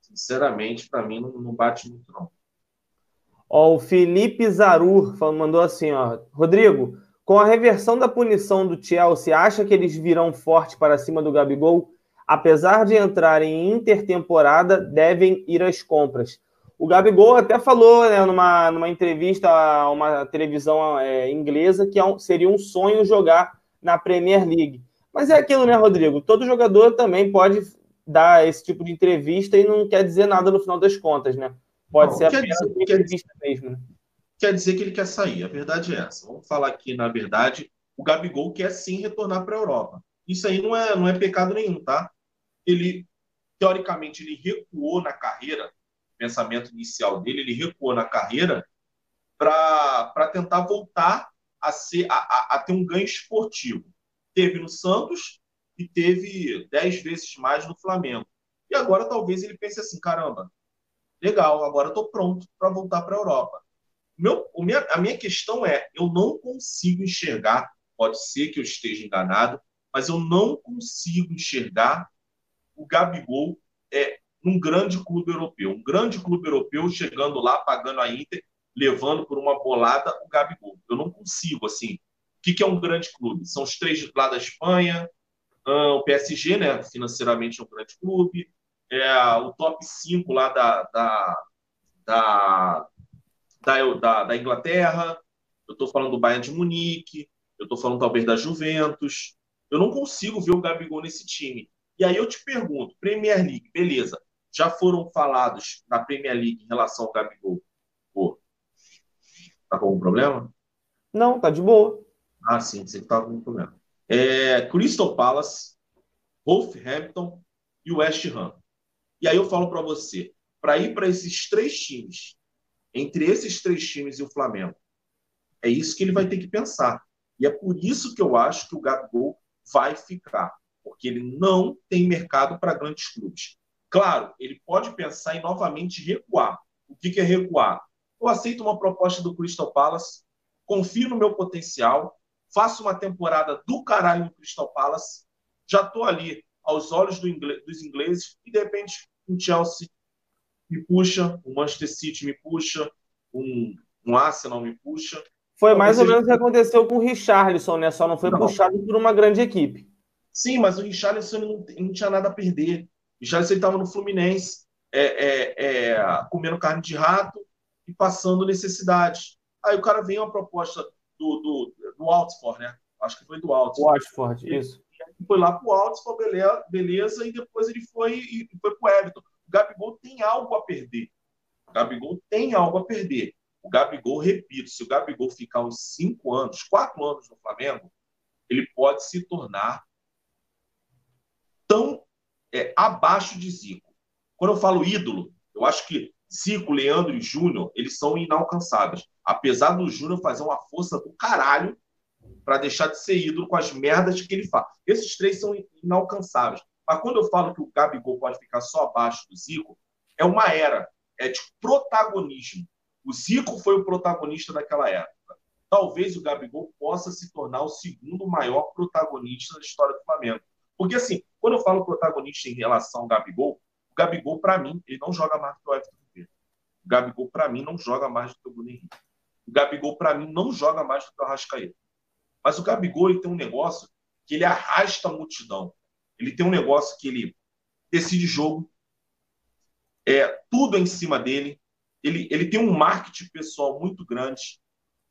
sinceramente, para mim não, não, bate muito não. Ó, o Felipe Zarur mandou assim, ó, Rodrigo, com a reversão da punição do Chelsea, acha que eles virão forte para cima do Gabigol? Apesar de entrarem em intertemporada, devem ir às compras. O Gabigol até falou né, numa, numa entrevista a uma televisão é, inglesa que é seria um sonho jogar na Premier League. Mas é aquilo, né, Rodrigo? Todo jogador também pode dar esse tipo de entrevista e não quer dizer nada no final das contas, né? Pode não, ser apenas dizer, uma entrevista quer, mesmo, né? quer dizer que ele quer sair. A verdade é essa. Vamos falar aqui, na verdade, o Gabigol quer sim retornar para a Europa. Isso aí não é, não é pecado nenhum, tá? Ele, teoricamente, ele recuou na carreira, pensamento inicial dele, ele recuou na carreira para tentar voltar a, ser, a, a, a ter um ganho esportivo. Teve no Santos e teve dez vezes mais no Flamengo. E agora talvez ele pense assim: caramba, legal, agora estou pronto para voltar para a Europa. Meu, minha, a minha questão é: eu não consigo enxergar, pode ser que eu esteja enganado, mas eu não consigo enxergar o Gabigol é, num grande clube europeu. Um grande clube europeu chegando lá, pagando a Inter, levando por uma bolada o Gabigol. Eu não consigo, assim. O que, é um grande clube? São os três lá da Espanha, uh, o PSG, né, financeiramente é um grande clube, é, o top 5 lá da, da, da, da, da, da Inglaterra, eu estou falando do Bayern de Munique, eu estou falando talvez da Juventus. Eu não consigo ver o Gabigol nesse time. E aí eu te pergunto, Premier League, beleza? Já foram falados na Premier League em relação ao Gabigol? Pô, tá com algum problema? Não, tá de boa. Ah, sim, você tá com problema. É, Crystal Palace, Wolverhampton e West Ham. E aí eu falo para você, para ir para esses três times entre esses três times e o Flamengo. É isso que ele vai ter que pensar. E é por isso que eu acho que o Gabigol vai ficar, porque ele não tem mercado para grandes clubes. Claro, ele pode pensar em novamente recuar. O que, é recuar? Eu aceito uma proposta do Crystal Palace, confio no meu potencial, faço uma temporada do caralho no Crystal Palace, já estou ali aos olhos do inglês, dos ingleses e de repente o Chelsea me puxa, o Manchester City me puxa, um, um Arsenal me puxa. Foi mais ou menos o que aconteceu com o Richarlison, né? Só não foi não. puxado por uma grande equipe. Sim, mas o Richarlison não, não tinha nada a perder. O Richarlison estava no Fluminense, é, é, é, comendo carne de rato e passando necessidade. Aí o cara vem uma proposta do, do, do Watford, né? Acho que foi do Watford. Watford, isso. Foi lá pro Watford, beleza, beleza, e depois ele foi e foi pro Everton. O Gabigol tem algo a perder. O Gabigol tem algo a perder. O Gabigol, repito, se o Gabigol ficar uns cinco anos, quatro anos no Flamengo, ele pode se tornar tão é, abaixo de Zico. Quando eu falo ídolo, eu acho que Zico, Leandro e Júnior, eles são inalcançáveis. Apesar do Júnior fazer uma força do caralho para deixar de ser ídolo com as merdas que ele faz. Esses três são inalcançáveis. Mas quando eu falo que o Gabigol pode ficar só abaixo do Zico, é uma era, é de protagonismo. O Zico foi o protagonista daquela época. Talvez o Gabigol possa se tornar o segundo maior protagonista da história do Flamengo. Porque, assim, quando eu falo protagonista em relação ao Gabigol, o Gabigol, para mim, ele não joga mais que o Everton Gabigol, para mim, não joga mais do que o Bruno Henrique. O Gabigol, para mim, não joga mais do que o Arrascaeta. Mas o Gabigol ele tem um negócio que ele arrasta a multidão. Ele tem um negócio que ele decide jogo, é tudo em cima dele. Ele, ele tem um marketing pessoal muito grande.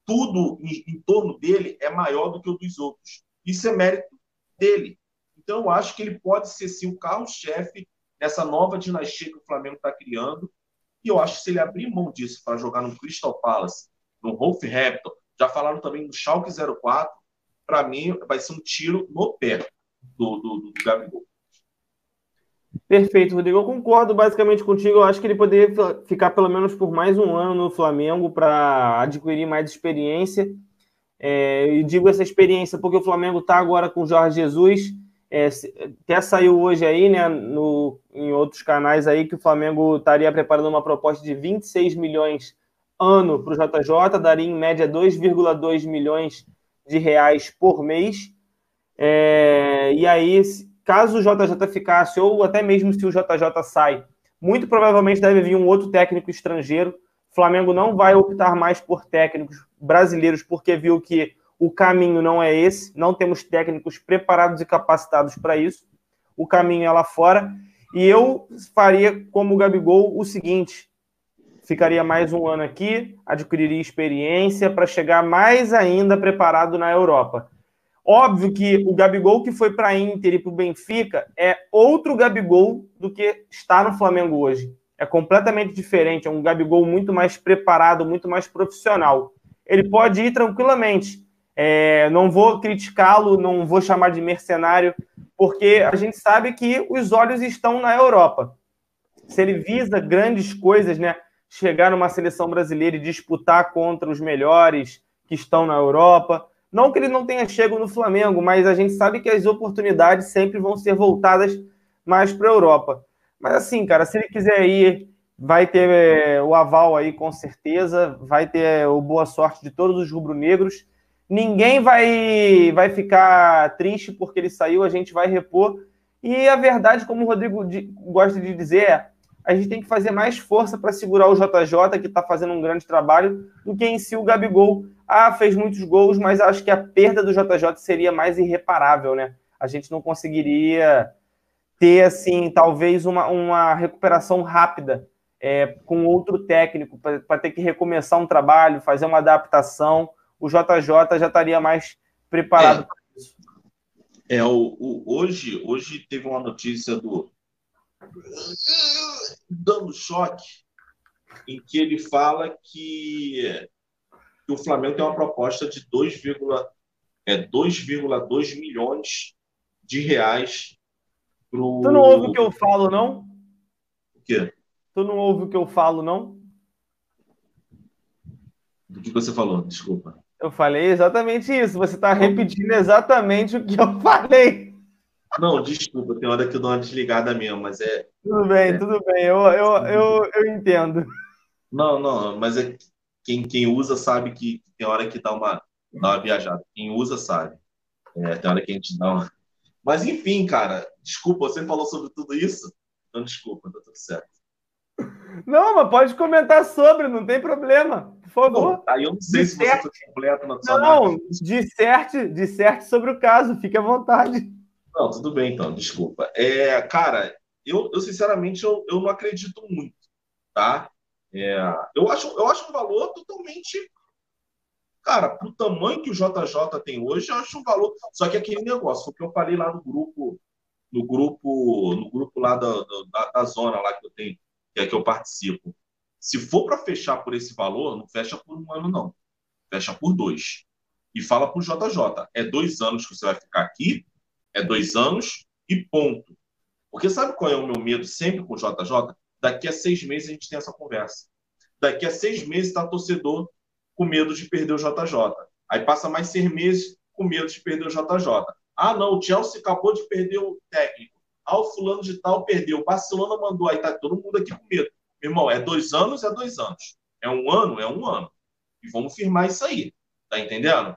tudo em, em, torno dele é maior do que o dos outros. Isso é mérito dele. Então, eu acho que ele pode ser, sim, o carro-chefe nessa nova dinastia que o Flamengo está criando. E eu acho que se ele abrir mão disso para jogar no Crystal Palace, no Wolverhampton, já falaram também no Schalke 04, para mim vai ser um tiro no pé do, do, do, Gabigol. Perfeito, Rodrigo. Eu concordo basicamente contigo. Eu acho que ele poderia ficar pelo menos por mais um ano no Flamengo para adquirir mais experiência. É, e digo essa experiência porque o Flamengo está agora com o Jorge Jesus. É, até saiu hoje aí, né, no, em outros canais aí, que o Flamengo estaria preparando uma proposta de 26 milhões ano para o JJ, daria em média 2,2 milhões de reais por mês. É, e aí, caso o JJ ficasse, ou até mesmo se o JJ sai, muito provavelmente deve vir um outro técnico estrangeiro. O Flamengo não vai optar mais por técnicos brasileiros, porque viu que o caminho não é esse, não temos técnicos preparados e capacitados para isso. O caminho é lá fora. E eu faria, como o Gabigol, o seguinte: ficaria mais um ano aqui, adquiriria experiência para chegar mais ainda preparado na Europa. Óbvio que o Gabigol que foi para a Inter e para o Benfica é outro Gabigol do que está no Flamengo hoje. É completamente diferente, é um Gabigol muito mais preparado, muito mais profissional. Ele pode ir tranquilamente. É, não vou criticá-lo, não vou chamar de mercenário, porque a gente sabe que os olhos estão na Europa. Se ele visa grandes coisas, né? Chegar numa seleção brasileira e disputar contra os melhores que estão na Europa, não que ele não tenha chego no Flamengo, mas a gente sabe que as oportunidades sempre vão ser voltadas mais para a Europa. Mas assim, cara, se ele quiser ir, vai ter é, o aval aí com certeza, vai ter é, o boa sorte de todos os rubro-negros. Ninguém vai, vai ficar triste porque ele saiu, a gente vai repor. E a verdade, como o Rodrigo gosta de dizer, é a gente tem que fazer mais força para segurar o JJ, que está fazendo um grande trabalho, do que em si o Gabigol. Ah, fez muitos gols, mas acho que a perda do JJ seria mais irreparável, né? A gente não conseguiria ter, assim, talvez uma, uma recuperação rápida é, com outro técnico, para ter que recomeçar um trabalho, fazer uma adaptação. O JJ já estaria mais preparado é. para isso. É, o, o, hoje, hoje teve uma notícia do dando choque em que ele fala que, que o Flamengo tem uma proposta de 2,2 é, milhões de reais pro... Tu não ouve o que eu falo, não? O quê? Tu não ouve o que eu falo, não? Do que você falou? Desculpa. Eu falei exatamente isso. Você está repetindo exatamente o que eu <laughs> falei. Não, desculpa, tem hora que eu dou uma desligada mesmo, mas é. Tudo bem, é... tudo bem, eu, eu, eu, eu entendo. Não, não, mas é quem, quem usa sabe que tem hora que dá uma, dá uma viajada. Quem usa sabe. É, tem hora que a gente dá uma. Mas enfim, cara, desculpa, você falou sobre tudo isso? Então, desculpa, tá tudo certo. Não, mas pode comentar sobre, não tem problema. Por favor. aí eu não sei disserte. se você foi completo na sua Não, disserte, disserte sobre o caso, fique à vontade. Não, tudo bem então, desculpa. É, cara, eu, eu sinceramente eu, eu não acredito muito, tá? É, eu, acho, eu acho um valor totalmente. Cara, pro tamanho que o JJ tem hoje, eu acho um valor. Só que aquele negócio, o que eu falei lá no grupo, no grupo, no grupo lá da, da, da zona lá que eu tenho, que é que eu participo. Se for para fechar por esse valor, não fecha por um ano, não. Fecha por dois. E fala pro JJ. É dois anos que você vai ficar aqui é dois anos e ponto. Porque sabe qual é o meu medo sempre com o JJ? Daqui a seis meses a gente tem essa conversa. Daqui a seis meses está torcedor com medo de perder o JJ. Aí passa mais seis meses com medo de perder o JJ. Ah, não, o Chelsea acabou de perder o técnico. Ah, o fulano de tal perdeu. O Barcelona mandou. Aí tá todo mundo aqui com medo. Meu irmão, é dois anos, é dois anos. É um ano, é um ano. E vamos firmar isso aí. Tá entendendo?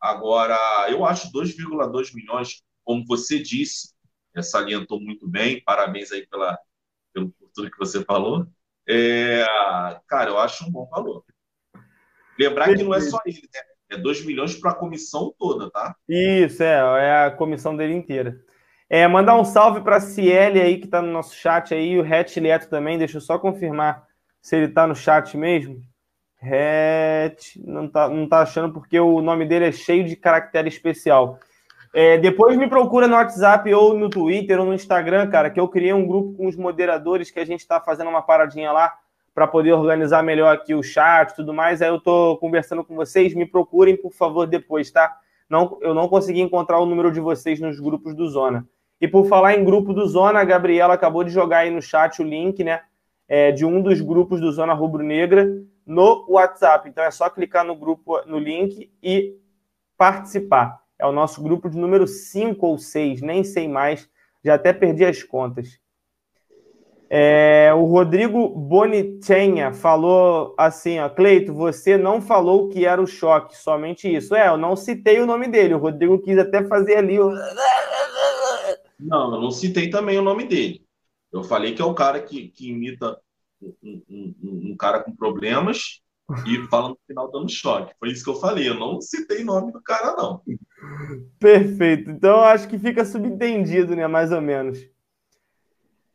Agora, eu acho 2,2 milhões como você disse, salientou muito bem, parabéns aí pela, pelo, por tudo que você falou. É, cara, eu acho um bom valor. Lembrar que não é só ele, né? É 2 milhões para a comissão toda, tá? Isso, é, é a comissão dele inteira. É, mandar um salve para a Ciele aí, que está no nosso chat aí, o Hatch Leto também, deixa eu só confirmar se ele está no chat mesmo. Het, não tá, não tá achando porque o nome dele é cheio de caractere especial. É, depois me procura no WhatsApp ou no Twitter ou no Instagram, cara, que eu criei um grupo com os moderadores que a gente está fazendo uma paradinha lá para poder organizar melhor aqui o chat e tudo mais. Aí eu tô conversando com vocês, me procurem, por favor, depois, tá? Não, eu não consegui encontrar o número de vocês nos grupos do Zona. E por falar em grupo do Zona, a Gabriela acabou de jogar aí no chat o link, né? É, de um dos grupos do Zona Rubro Negra no WhatsApp. Então é só clicar no grupo, no link e participar. É o nosso grupo de número 5 ou 6, nem sei mais, já até perdi as contas. É, o Rodrigo Bonitenha falou assim, ó, Cleito, você não falou que era o choque, somente isso. É, eu não citei o nome dele, o Rodrigo quis até fazer ali o... Não, eu não citei também o nome dele. Eu falei que é o cara que, que imita um, um, um, cara com problemas e fala no final dando choque. Foi isso que eu falei. Eu não citei nome do cara, não. Perfeito. Então acho que fica subentendido, né? Mais ou menos.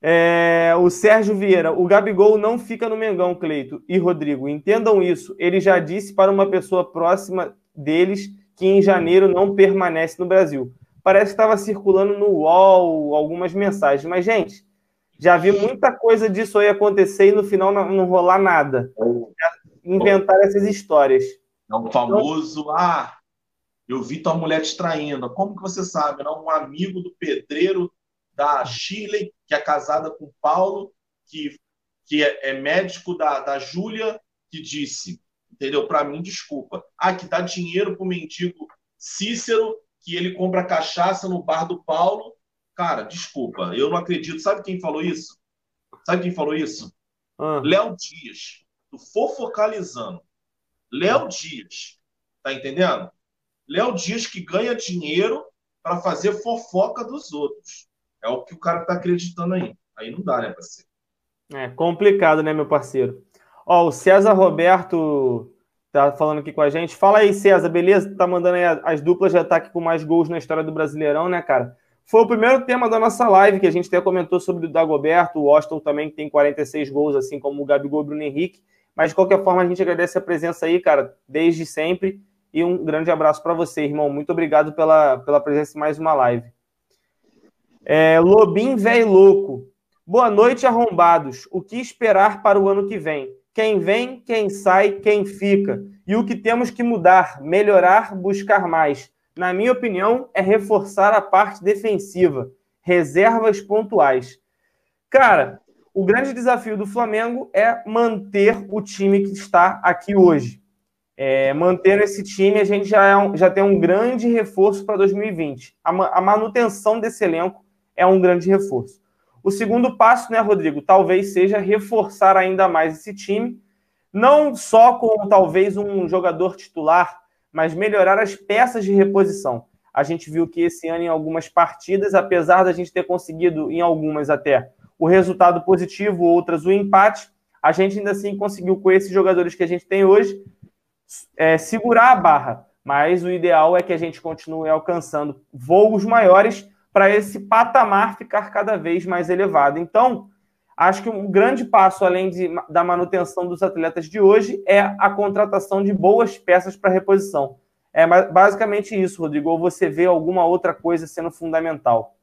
É, o Sérgio Vieira, o Gabigol não fica no Mengão, Cleito e Rodrigo. Entendam isso. Ele já disse para uma pessoa próxima deles que em janeiro não permanece no Brasil. Parece que estava circulando no UOL algumas mensagens. Mas, gente, já vi muita coisa disso aí acontecer e no final não, não rolar nada. Inventar essas histórias. É o famoso, então, ah, eu vi tua mulher te traindo. Como que você sabe? Não? Um amigo do pedreiro da Chile, que é casada com Paulo, que, que é, é médico da, da Júlia, que disse, entendeu? Para mim, desculpa. Ah, que dá dinheiro pro mendigo Cícero, que ele compra cachaça no bar do Paulo. Cara, desculpa, eu não acredito. Sabe quem falou isso? Sabe quem falou isso? Ah. Léo Dias, do Fofocalizando. Léo Dias, tá entendendo? Léo Dias que ganha dinheiro para fazer fofoca dos outros. É o que o cara tá acreditando aí. Aí não dá, né, parceiro? É complicado, né, meu parceiro? Ó, o César Roberto tá falando aqui com a gente. Fala aí, César, beleza? Tá mandando aí as duplas de ataque com mais gols na história do Brasileirão, né, cara? Foi o primeiro tema da nossa live, que a gente até comentou sobre o Dagoberto, o Austin também, que tem 46 gols, assim como o Gabigol e o Bruno Henrique. Mas, de qualquer forma, a gente agradece a presença aí, cara, desde sempre. E um grande abraço para você, irmão. Muito obrigado pela, pela presença em mais uma live. É, Lobim Véi Louco. Boa noite, arrombados. O que esperar para o ano que vem? Quem vem, quem sai, quem fica. E o que temos que mudar, melhorar, buscar mais. Na minha opinião, é reforçar a parte defensiva. Reservas pontuais. Cara, o grande desafio do Flamengo é manter o time que está aqui hoje. É, mantendo esse time, a gente já, é um, já tem um grande reforço para 2020. A, a, manutenção desse elenco é um grande reforço. O segundo passo, né, Rodrigo, talvez seja reforçar ainda mais esse time, não só com talvez um jogador titular, mas melhorar as peças de reposição. A gente viu que esse ano, em algumas partidas, apesar da gente ter conseguido, em algumas até, o resultado positivo, outras o empate, a gente ainda assim conseguiu, com esses jogadores que a gente tem hoje, é, segurar a barra, mas o ideal é que a gente continue alcançando voos maiores para esse patamar ficar cada vez mais elevado. Então, acho que um grande passo, além de, da manutenção dos atletas de hoje, é a contratação de boas peças para reposição. É basicamente isso, Rodrigo. Ou você vê alguma outra coisa sendo fundamental?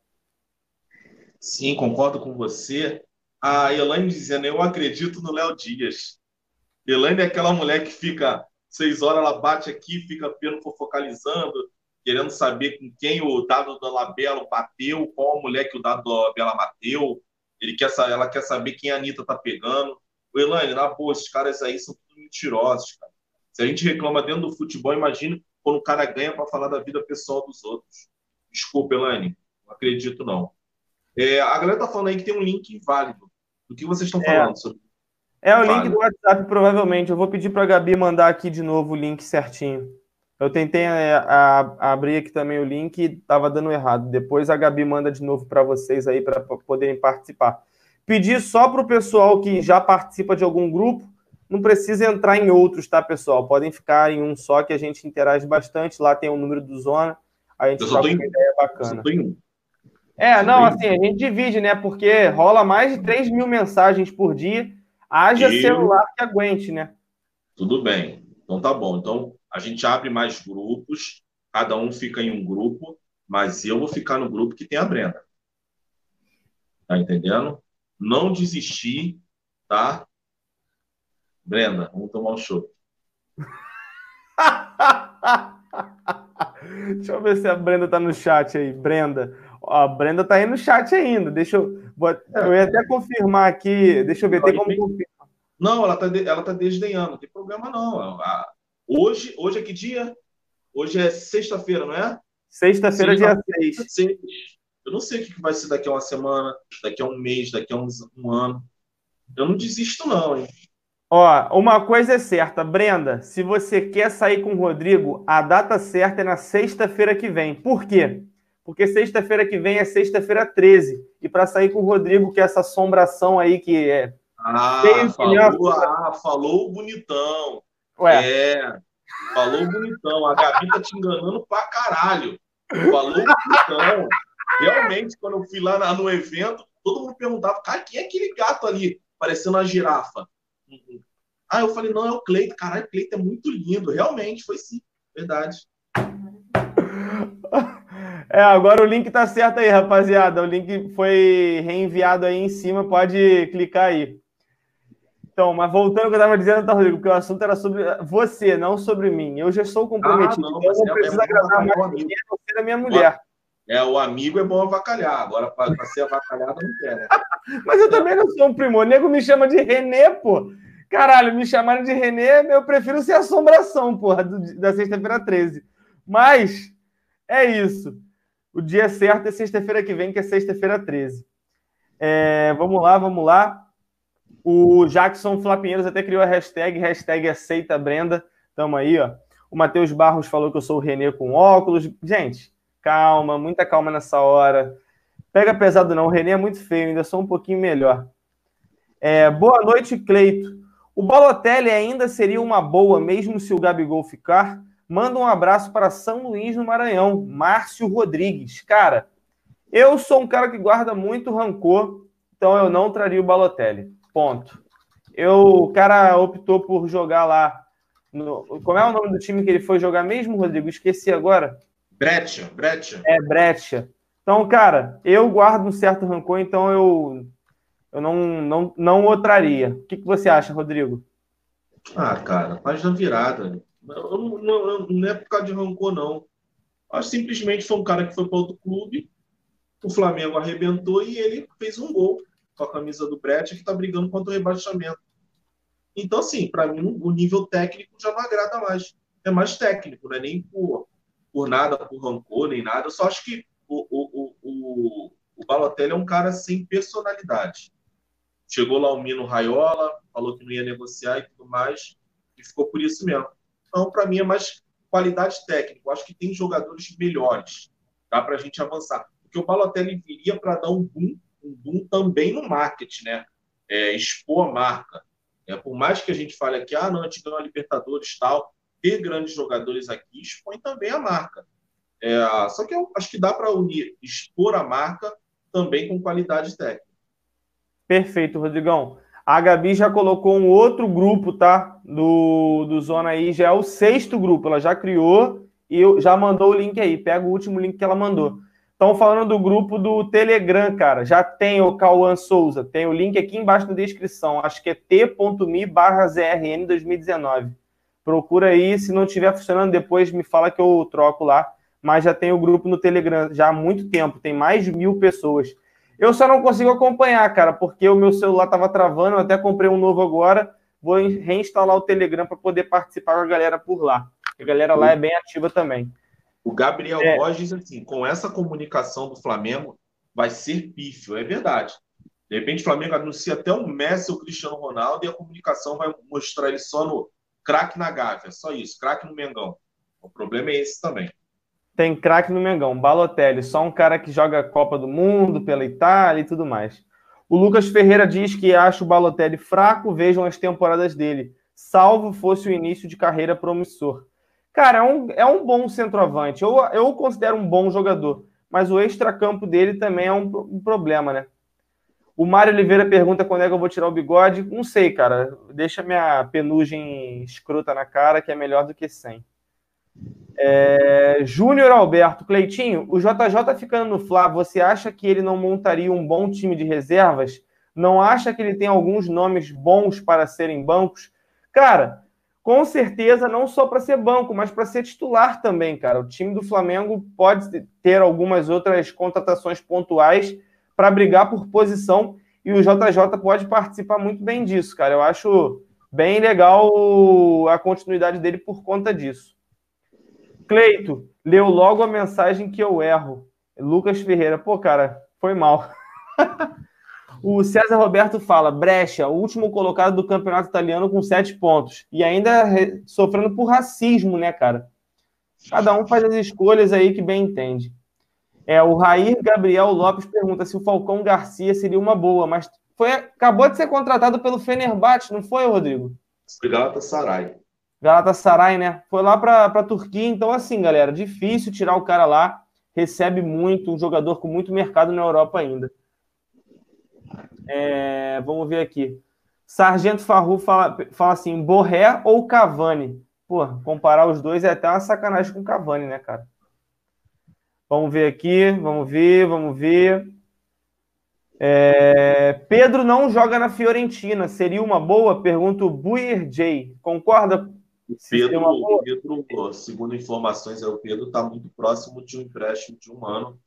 Sim, concordo com você. A Elaine dizendo, eu acredito no Léo Dias. Elaine é aquela mulher que fica seis horas ela bate aqui, fica pelo focalizando, querendo saber com quem o dado do Labelo bateu, qual a mulher que o dado do Labela bateu. Ele quer, ela quer saber quem a Anitta tá pegando. O Elane, na boa, esses caras aí são tudo mentirosos, cara. Se a gente reclama dentro do futebol, imagina quando o cara ganha para falar da vida pessoal dos outros. Desculpa, Elane, não acredito não. É, a galera tá falando aí que tem um link inválido. Do que vocês estão é. falando sobre é o link do WhatsApp, provavelmente. Eu vou pedir para a Gabi mandar aqui de novo o link certinho. Eu tentei é, a, a, abrir aqui também o link e estava dando errado. Depois a Gabi manda de novo para vocês aí para poderem participar. Pedir só para o pessoal que já participa de algum grupo, não precisa entrar em outros, tá, pessoal? Podem ficar em um só que a gente interage bastante. Lá tem o número do Zona. A gente tá com uma ideia bacana. É, não, assim, a gente divide, né? Porque rola mais de 3 mil mensagens por dia Haja celular que aguente, né? Tudo bem. Então tá bom. Então a gente abre mais grupos, cada um fica em um grupo, mas eu vou ficar no grupo que tem a Brenda. Tá entendendo? Não desistir, tá? Brenda, vamos tomar um show. <laughs> Deixa eu ver se a Brenda tá no chat aí. Brenda. a Brenda tá aí no chat ainda. Deixa eu. Eu ia até confirmar aqui. Deixa eu ver, tem como confirmar. Não, ela tá, ela tá desdenhando, não tem problema não. Hoje, hoje é que dia? Hoje é sexta-feira, não é? Sexta-feira, dia 6. Eu não sei o que vai ser daqui a uma semana, daqui a um mês, daqui a um, um ano. Eu não desisto, não, hein? Ó, uma coisa é certa, Brenda, se você quer sair com o Rodrigo, a data certa é na sexta-feira que vem. Por quê? Porque sexta-feira que vem é sexta-feira 13. E para sair com o Rodrigo, que é essa assombração aí que é. Ah, falou, ah, falou bonitão. Ué. É, falou bonitão. A Gabi tá te enganando pra caralho. Falou bonitão. Realmente, quando eu fui lá no evento, todo mundo perguntava, cara, quem é aquele gato ali, parecendo uma girafa? Ah, eu falei, não, é o Cleito. Caralho, o Cleito é muito lindo. Realmente, foi sim. Verdade. <laughs> É, agora o link tá certo aí, rapaziada. O link foi reenviado aí em cima, pode clicar aí. Então, mas voltando ao que eu estava dizendo, tá, Rodrigo, porque o assunto era sobre você, não sobre mim. Eu já sou comprometido, ah, não, então eu não é preciso é agradar mais ninguém, você da minha mulher. É, o amigo é bom avacalhar, agora para ser avacalhado não quer, né? <laughs> mas eu também não sou um primo, o nego me chama de Renê, pô. Caralho, me chamaram de Renê, eu prefiro ser assombração, porra, do, da sexta-feira 13. Mas é isso. O dia certo é sexta-feira que vem, que é sexta-feira 13. É, vamos lá, vamos lá. O Jackson Flapinheiros até criou a hashtag, hashtag aceita Brenda. Tamo aí, ó. O Matheus Barros falou que eu sou o Renê com óculos. Gente, calma, muita calma nessa hora. Pega pesado não, o Renê é muito feio, ainda sou um pouquinho melhor. É, boa noite, Cleito. O Balotelli ainda seria uma boa, mesmo se o Gabigol ficar? Manda um abraço para São Luís, no Maranhão. Márcio Rodrigues. Cara, eu sou um cara que guarda muito rancor, então eu não traria o Balotelli. Ponto. Eu, o cara optou por jogar lá. No, como é o nome do time que ele foi jogar mesmo, Rodrigo? Esqueci agora. Breccia, Breccia. É, Breccia. Então, cara, eu guardo um certo rancor, então eu, eu não, não, não o traria. O que, que você acha, Rodrigo? Ah, cara, página virada. Não, não, não é por causa de rancor, não. Acho simplesmente foi um cara que foi para outro clube, o Flamengo arrebentou e ele fez um gol com a camisa do Brett, que está brigando contra o rebaixamento. Então, assim, para mim, o nível técnico já não agrada mais. É mais técnico, não é nem por, por nada, por rancor, nem nada. Eu só acho que o, o, o, o Balotelli é um cara sem personalidade. Chegou lá o Mino Raiola, falou que não ia negociar e tudo mais, e ficou por isso mesmo. Então, para mim, é mais qualidade técnica. Eu acho que tem jogadores melhores. Dá para a gente avançar. Porque o Balotelli viria para dar um boom um boom também no marketing, né? É, expor a marca. É, por mais que a gente fale aqui, ah, não, a gente ganhou a Libertadores tal, ter grandes jogadores aqui expõe também a marca. É, só que eu acho que dá para unir, expor a marca também com qualidade técnica. Perfeito, Rodrigão. A Gabi já colocou um outro grupo, tá? Do, do Zona aí, já é o sexto grupo. Ela já criou e já mandou o link aí. Pega o último link que ela mandou. Estão falando do grupo do Telegram, cara. Já tem o Cauã Souza. Tem o link aqui embaixo na descrição. Acho que é t.me barra ZRN 2019. Procura aí. Se não estiver funcionando, depois me fala que eu troco lá. Mas já tem o grupo no Telegram já há muito tempo. Tem mais de mil pessoas. Eu só não consigo acompanhar, cara, porque o meu celular estava travando. Eu até comprei um novo agora. Vou reinstalar o Telegram para poder participar com a galera por lá. A galera lá é bem ativa também. O Gabriel é. Borges, assim, com essa comunicação do Flamengo, vai ser pífio, é verdade. De repente, o Flamengo anuncia até o Messi ou o Cristiano Ronaldo e a comunicação vai mostrar ele só no craque na Gávea, só isso, craque no Mengão. O problema é esse também. Tem craque no Mengão, Balotelli, só um cara que joga a Copa do Mundo pela Itália e tudo mais. O Lucas Ferreira diz que acha o Balotelli fraco, vejam as temporadas dele, salvo fosse o início de carreira promissor. Cara, é um, é um bom centroavante. Eu, eu considero um bom jogador, mas o extracampo dele também é um, um problema, né? O Mário Oliveira pergunta quando é que eu vou tirar o bigode. Não sei, cara. Deixa minha penugem escrota na cara, que é melhor do que sem. É... Júnior Alberto, Cleitinho, o JJ ficando no Fla, você acha que ele não montaria um bom time de reservas? Não acha que ele tem alguns nomes bons para serem bancos? Cara, com certeza não só para ser banco, mas para ser titular também, cara. O time do Flamengo pode ter algumas outras contratações pontuais para brigar por posição e o JJ pode participar muito bem disso, cara. Eu acho bem legal a continuidade dele por conta disso. Cleito, leu logo a mensagem que eu erro. Lucas Ferreira, pô, cara, foi mal. <laughs> o César Roberto fala: Brecha, o último colocado do campeonato italiano com sete pontos. E ainda sofrendo por racismo, né, cara? Cada um faz as escolhas aí que bem entende. É, o Rair Gabriel Lopes pergunta se o Falcão Garcia seria uma boa, mas foi, acabou de ser contratado pelo Fenerbahçe, não foi, Rodrigo? Galatasaray. Galatasaray, né? Foi lá para a Turquia, então assim, galera, difícil tirar o cara lá, recebe muito, um jogador com muito mercado na Europa ainda. É, vamos ver aqui. Sargento Farru fala, fala assim: Borré ou Cavani? Pô, comparar os dois é até uma sacanagem com o Cavani, né, cara? Vamos ver aqui, vamos ver, vamos ver. É, Pedro não joga na Fiorentina, seria uma boa? Pergunta o Buir J. Concorda? Pedro, Pedro, segundo informações, é, o Pedro está muito próximo de um empréstimo de um ano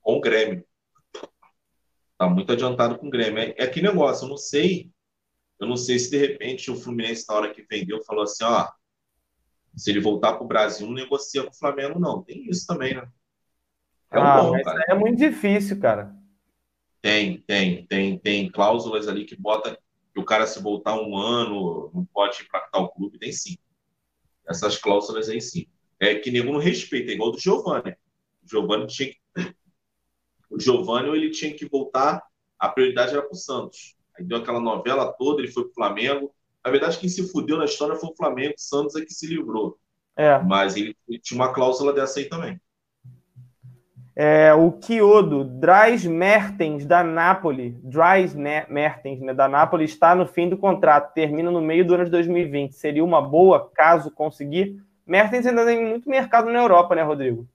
com o Grêmio. Está muito adiantado com o Grêmio. É, é que negócio, eu não sei. Eu não sei se de repente o Fluminense, na hora que vendeu, falou assim: ó, se ele voltar para o Brasil, não negocia com o Flamengo, não. Tem isso também, né? É um ah, bom. É muito difícil, cara. Tem, tem, tem, tem cláusulas ali que bota que o cara se voltar um ano não pode impactar o clube, tem sim. Essas cláusulas aí sim. É que nego não respeita, é igual do Giovanni. O Giovanni tinha que... O Giovanni ele tinha que voltar, a prioridade era para o Santos. Aí deu aquela novela toda, ele foi para o Flamengo. Na verdade, quem se fudeu na história foi o Flamengo, o Santos é que se livrou. É. Mas ele, ele tinha uma cláusula dessa aí também. É, o Kyodo, Dries Mertens, da Napoli, Dries Mertens, né, da Napoli, está no fim do contrato, termina no meio do ano de 2020. Seria uma boa, caso conseguir. Mertens ainda tem muito mercado na Europa, né, Rodrigo?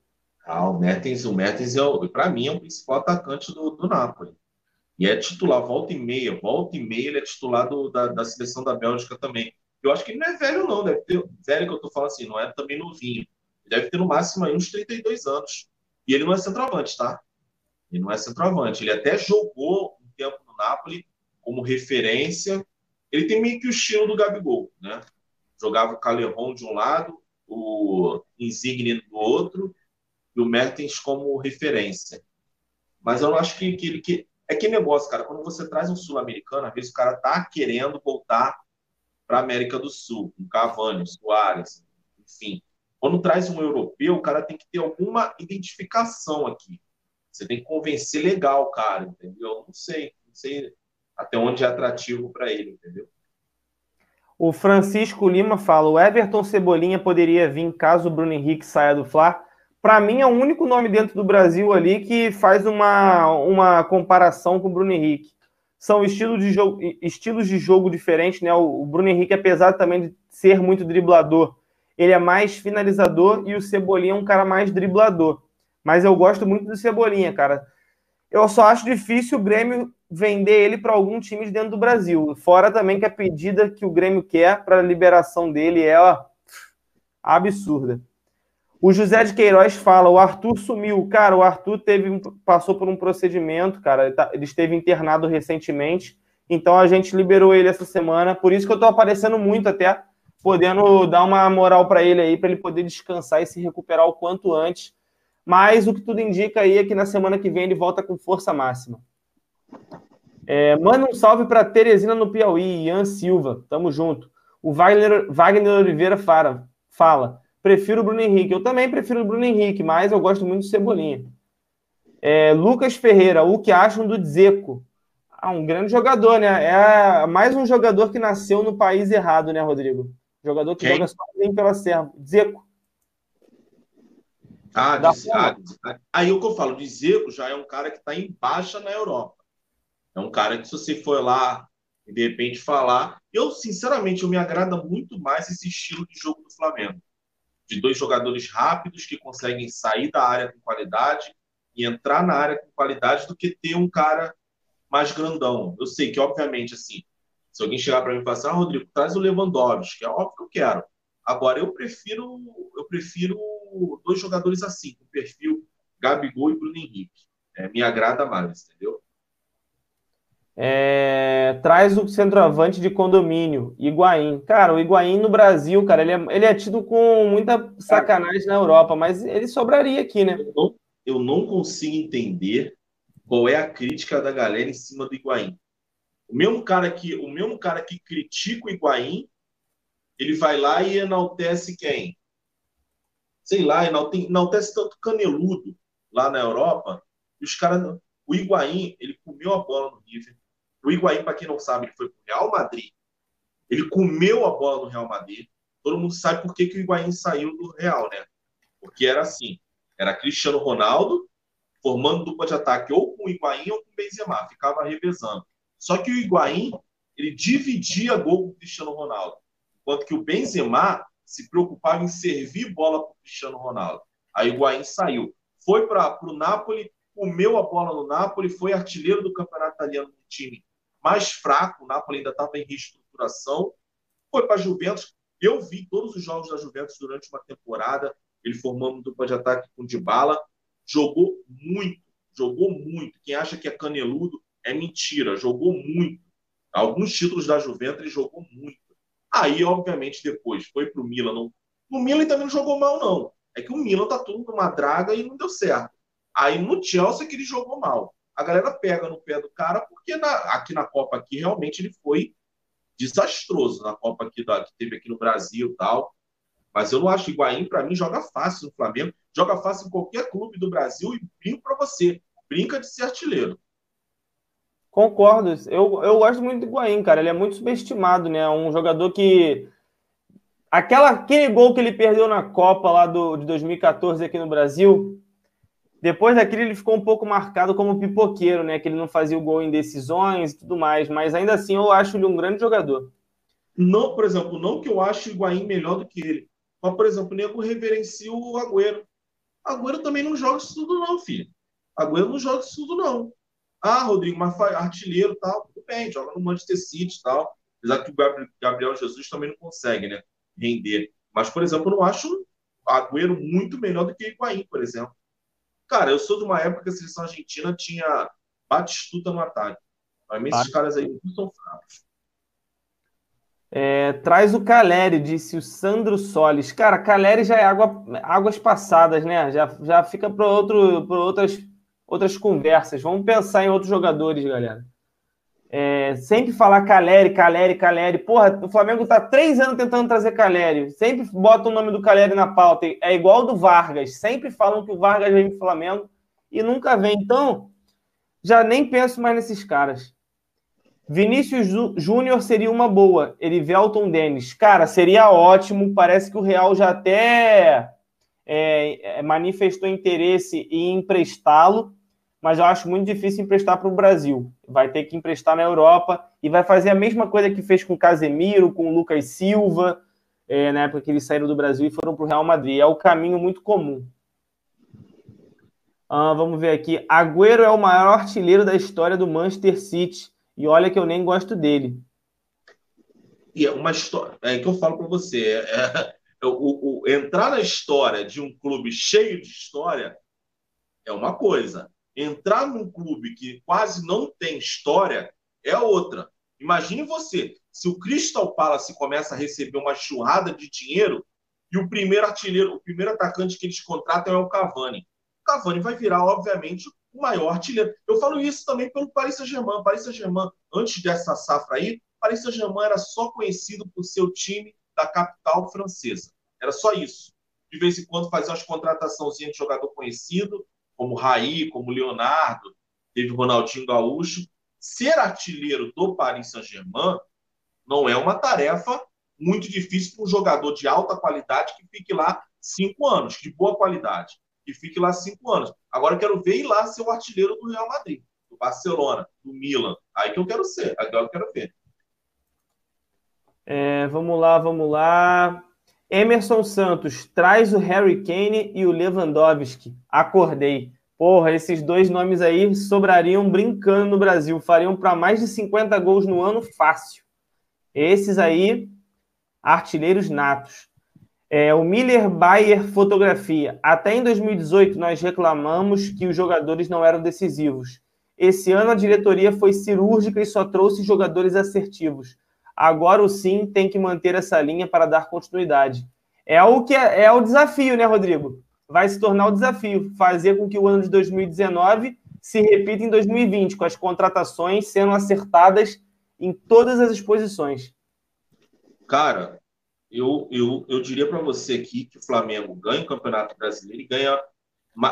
Ah, o Mertens, o Mertens é, para mim, é o principal atacante do, do Napoli. E é titular, volta e meia, volta e meia, ele é titular do, da, da seleção da Bélgica também. Eu acho que ele não é velho, não, deve ter, velho que eu tô falando assim, não é também novinho. Deve ter no máximo aí uns 32 anos. E ele não é centroavante, tá? Ele não é centroavante. Ele até jogou um tempo no Napoli como referência. Ele tem meio que o estilo do Gabigol, né? Jogava o Calerron de um lado, o Insigne do outro e o Mertens como referência. Mas eu não acho que, que que é que negócio, cara. Quando você traz um sul-americano, às vezes o cara tá querendo voltar para América do Sul, um Cavani, um Soares, enfim. Quando traz um europeu, o cara tem que ter alguma identificação aqui. Você tem que convencer legal cara, entendeu? Não sei, não sei até onde é atrativo para ele, entendeu? O Francisco Lima fala: o Everton Cebolinha poderia vir caso o Bruno Henrique saia do Fla. Para mim, é o único nome dentro do Brasil ali que faz uma, uma comparação com o Bruno Henrique. São estilos de jogo, estilos de jogo diferentes, né? O, Bruno Henrique, apesar também de ser muito driblador, ele é mais finalizador e o Cebolinha é um cara mais driblador. Mas eu gosto muito do Cebolinha, cara. Eu só acho difícil o Grêmio vender ele para algum time de dentro do Brasil. Fora também que a pedida que o Grêmio quer para a liberação dele é ó, absurda. O José de Queiroz fala: o Arthur sumiu. Cara, o Arthur teve, passou por um procedimento, cara. Ele, tá, ele esteve internado recentemente. Então a gente liberou ele essa semana. Por isso que eu estou aparecendo muito até podendo dar uma moral para ele aí, para ele poder descansar e se recuperar o quanto antes. Mas o que tudo indica aí é que na semana que vem ele volta com força máxima. É, manda um salve para Teresina no Piauí, Ian Silva, tamo junto. O Wagner, Wagner Oliveira fala, fala, prefiro o Bruno Henrique. Eu também prefiro o Bruno Henrique, mas eu gosto muito do Cebolinha. É, Lucas Ferreira, o que acham do Zeco? Ah, um grande jogador, né? É mais um jogador que nasceu no país errado, né, Rodrigo? Jogador que Quem? joga sozinho pela serva. Zeco. Ah, de, ah, aí o que eu falo, de Zeco já é um cara que está em baixa na Europa. É um cara que, se você for lá e de repente falar. Eu, sinceramente, eu me agrada muito mais esse estilo de jogo do Flamengo. De dois jogadores rápidos que conseguem sair da área com qualidade e entrar na área com qualidade do que ter um cara mais grandão. Eu sei que, obviamente, assim, se alguém chegar para mim e falar assim, ah, Rodrigo, traz o Lewandowski, é óbvio que eu quero. Agora, eu prefiro, eu prefiro dois jogadores assim, com perfil Gabigol e Bruno Henrique. É, me agrada mais, entendeu? É, traz o centroavante de condomínio, Higuaín. Cara, o Higuaín no Brasil, cara, ele é, ele é tido com muita sacanagem na Europa, mas ele sobraria aqui, né? Eu não, eu não consigo entender qual é a crítica da galera em cima do Higuaín. O mesmo cara que, o mesmo cara que critica o Higuaín, ele vai lá e enaltece quem? Sei lá, enaltece tanto caneludo lá na Europa, e os caras. O Higuaín, ele comeu a bola no River, o Higuaín, para quem não sabe, ele foi para o Real Madrid. Ele comeu a bola no Real Madrid. Todo mundo sabe por que, que o Higuaín saiu do Real, né? Porque era assim: era Cristiano Ronaldo formando dupla de ataque ou com o Higuaín ou com o Benzema, ficava revezando. Só que o Higuaín, ele dividia gol com o Cristiano Ronaldo, enquanto que o Benzema se preocupava em servir bola para o Cristiano Ronaldo. Aí o Higuaín saiu, foi para o Napoli, comeu a bola no Napoli, foi artilheiro do campeonato italiano do time mais fraco, o Napoli ainda estava em reestruturação, foi para a Juventus. Eu vi todos os jogos da Juventus durante uma temporada, ele formando dupla de ataque com Dybala, jogou muito, jogou muito. Quem acha que é caneludo é mentira, jogou muito. Alguns títulos da Juventus ele jogou muito. Aí, obviamente, depois foi para o Milan. No Milan ele também não jogou mal, não. É que o Milan tá tudo numa draga e não deu certo. Aí no Chelsea que ele jogou mal a galera pega no pé do cara, porque na, aqui na Copa aqui realmente ele foi desastroso na Copa aqui da, que teve aqui no Brasil tal. Mas eu não acho Higuaín, para mim, joga fácil no Flamengo, joga fácil em qualquer clube do Brasil e brinco para você, brinca de ser artilheiro. Concordo, eu, eu gosto muito do Higuaín, cara, ele é muito subestimado, né? Um jogador que. Aquela, aquele gol que ele perdeu na Copa lá do, de 2014 aqui no Brasil, depois daquilo, ele ficou um pouco marcado como pipoqueiro, né? Que ele não fazia o gol em decisões e tudo mais. Mas ainda assim, eu acho ele um grande jogador. Não, por exemplo, não que eu ache o Higuaín melhor do que ele. Mas, por exemplo, o Nego reverencia o Agüero. Agüero também não joga isso tudo, não, filho. Agüero não joga isso tudo, não. Ah, Rodrigo, mas artilheiro tal, tudo bem, joga no Manchester City tal. Apesar que o Gabriel Jesus também não consegue, né? Render. Mas, por exemplo, eu não acho Agüero muito melhor do que o Higuaín, por exemplo. Cara, eu sou de uma época que a seleção argentina tinha Batistuta no ataque. Para mim, esses caras aí não são fracos. É, traz o Caleri, disse o Sandro Solis. Cara, Caleri já é água, águas passadas, né? Já, já fica para outras, outras conversas. Vamos pensar em outros jogadores, galera. É, sempre falar Caleri, Caleri, Caleri. Porra, o Flamengo tá três anos tentando trazer Caleri. Sempre bota o nome do Caleri na pauta. É igual do Vargas. Sempre falam que o Vargas vem pro Flamengo e nunca vem. Então, já nem penso mais nesses caras. Vinícius Júnior seria uma boa. Erivelton Denis. Cara, seria ótimo. Parece que o Real já até é, é manifestou interesse em emprestá-lo mas eu acho muito difícil emprestar para o Brasil. Vai ter que emprestar na Europa e vai fazer a mesma coisa que fez com Casemiro, com Lucas Silva, é, na época que eles saíram do Brasil e foram para o Real Madrid. É o caminho muito comum. Ah, vamos ver aqui. Agüero é o maior artilheiro da história do Manchester City. E olha que eu nem gosto dele. E é uma história. É que eu falo para você. É, é, o, o, entrar na história de um clube cheio de história é uma coisa entrar num clube que quase não tem história é outra. Imagine você, se o Crystal Palace começa a receber uma churrada de dinheiro e o primeiro artilheiro, o primeiro atacante que eles contratam é o Cavani. O Cavani vai virar, obviamente, o maior artilheiro. Eu falo isso também pelo Paris Saint-Germain. Paris Saint-Germain, antes dessa safra aí, Paris Saint-Germain era só conhecido por seu time da capital francesa. Era só isso. De vez em quando fazia umas contratações de jogador conhecido, como Raí, como Leonardo, teve Ronaldinho Gaúcho. Ser artilheiro do Paris Saint-Germain não é uma tarefa muito difícil para um jogador de alta qualidade que fique lá cinco anos, de boa qualidade, que fique lá cinco anos. Agora eu quero ver ir lá ser o artilheiro do Real Madrid. do Barcelona, do Milan. Aí que eu quero ser, agora eu quero ver. É, vamos lá, vamos lá. Emerson Santos, traz o Harry Kane e o Lewandowski. Acordei. Porra, esses dois nomes aí sobrariam brincando no Brasil. Fariam para mais de 50 gols no ano fácil. Esses aí, artilheiros natos. É, o Miller Bayer Fotografia. Até em 2018 nós reclamamos que os jogadores não eram decisivos. Esse ano a diretoria foi cirúrgica e só trouxe jogadores assertivos. Agora o sim tem que manter essa linha para dar continuidade. É o que é, é o desafio, né, Rodrigo? Vai se tornar o desafio fazer com que o ano de 2019 se repita em 2020, com as contratações sendo acertadas em todas as exposições. Cara, eu, eu, eu diria para você aqui que o Flamengo ganha o Campeonato Brasileiro e ganha.